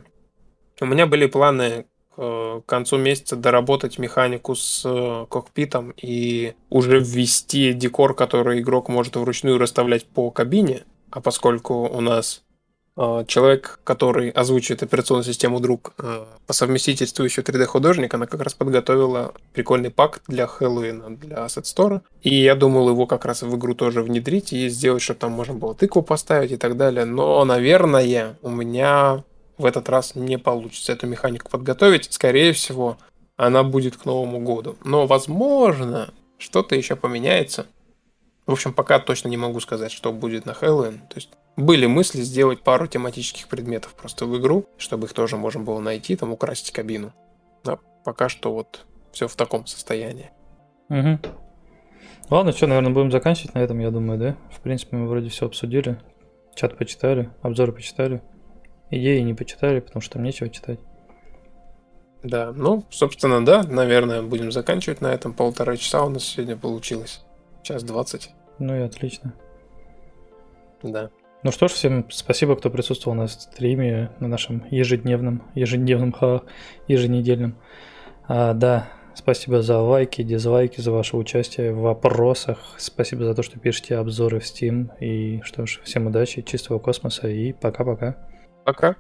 У меня были планы к концу месяца доработать механику с э, кокпитом и уже ввести декор, который игрок может вручную расставлять по кабине. А поскольку у нас э, человек, который озвучивает операционную систему друг по совместительству еще 3D-художник, она как раз подготовила прикольный пак для Хэллоуина, для Asset Store. И я думал его как раз в игру тоже внедрить и сделать, чтобы там можно было тыкву поставить и так далее. Но, наверное, у меня в этот раз не получится эту механику подготовить. Скорее всего, она будет к Новому году. Но, возможно, что-то еще поменяется. В общем, пока точно не могу сказать, что будет на Хэллоуин. То есть были мысли сделать пару тематических предметов просто в игру, чтобы их тоже можно было найти, там украсить кабину. Но пока что вот все в таком состоянии. Угу. Ладно, что, наверное, будем заканчивать на этом, я думаю, да? В принципе, мы вроде все обсудили. Чат почитали, обзоры почитали идеи не почитали, потому что там нечего читать. Да, ну, собственно, да, наверное, будем заканчивать на этом. Полтора часа у нас сегодня получилось. Час двадцать. Ну и отлично. Да. Ну что ж, всем спасибо, кто присутствовал на стриме, на нашем ежедневном, ежедневном, ха, еженедельном. А, да, спасибо за лайки, дизлайки, за ваше участие в вопросах. Спасибо за то, что пишете обзоры в Steam. И что ж, всем удачи, чистого космоса и пока-пока. Пока.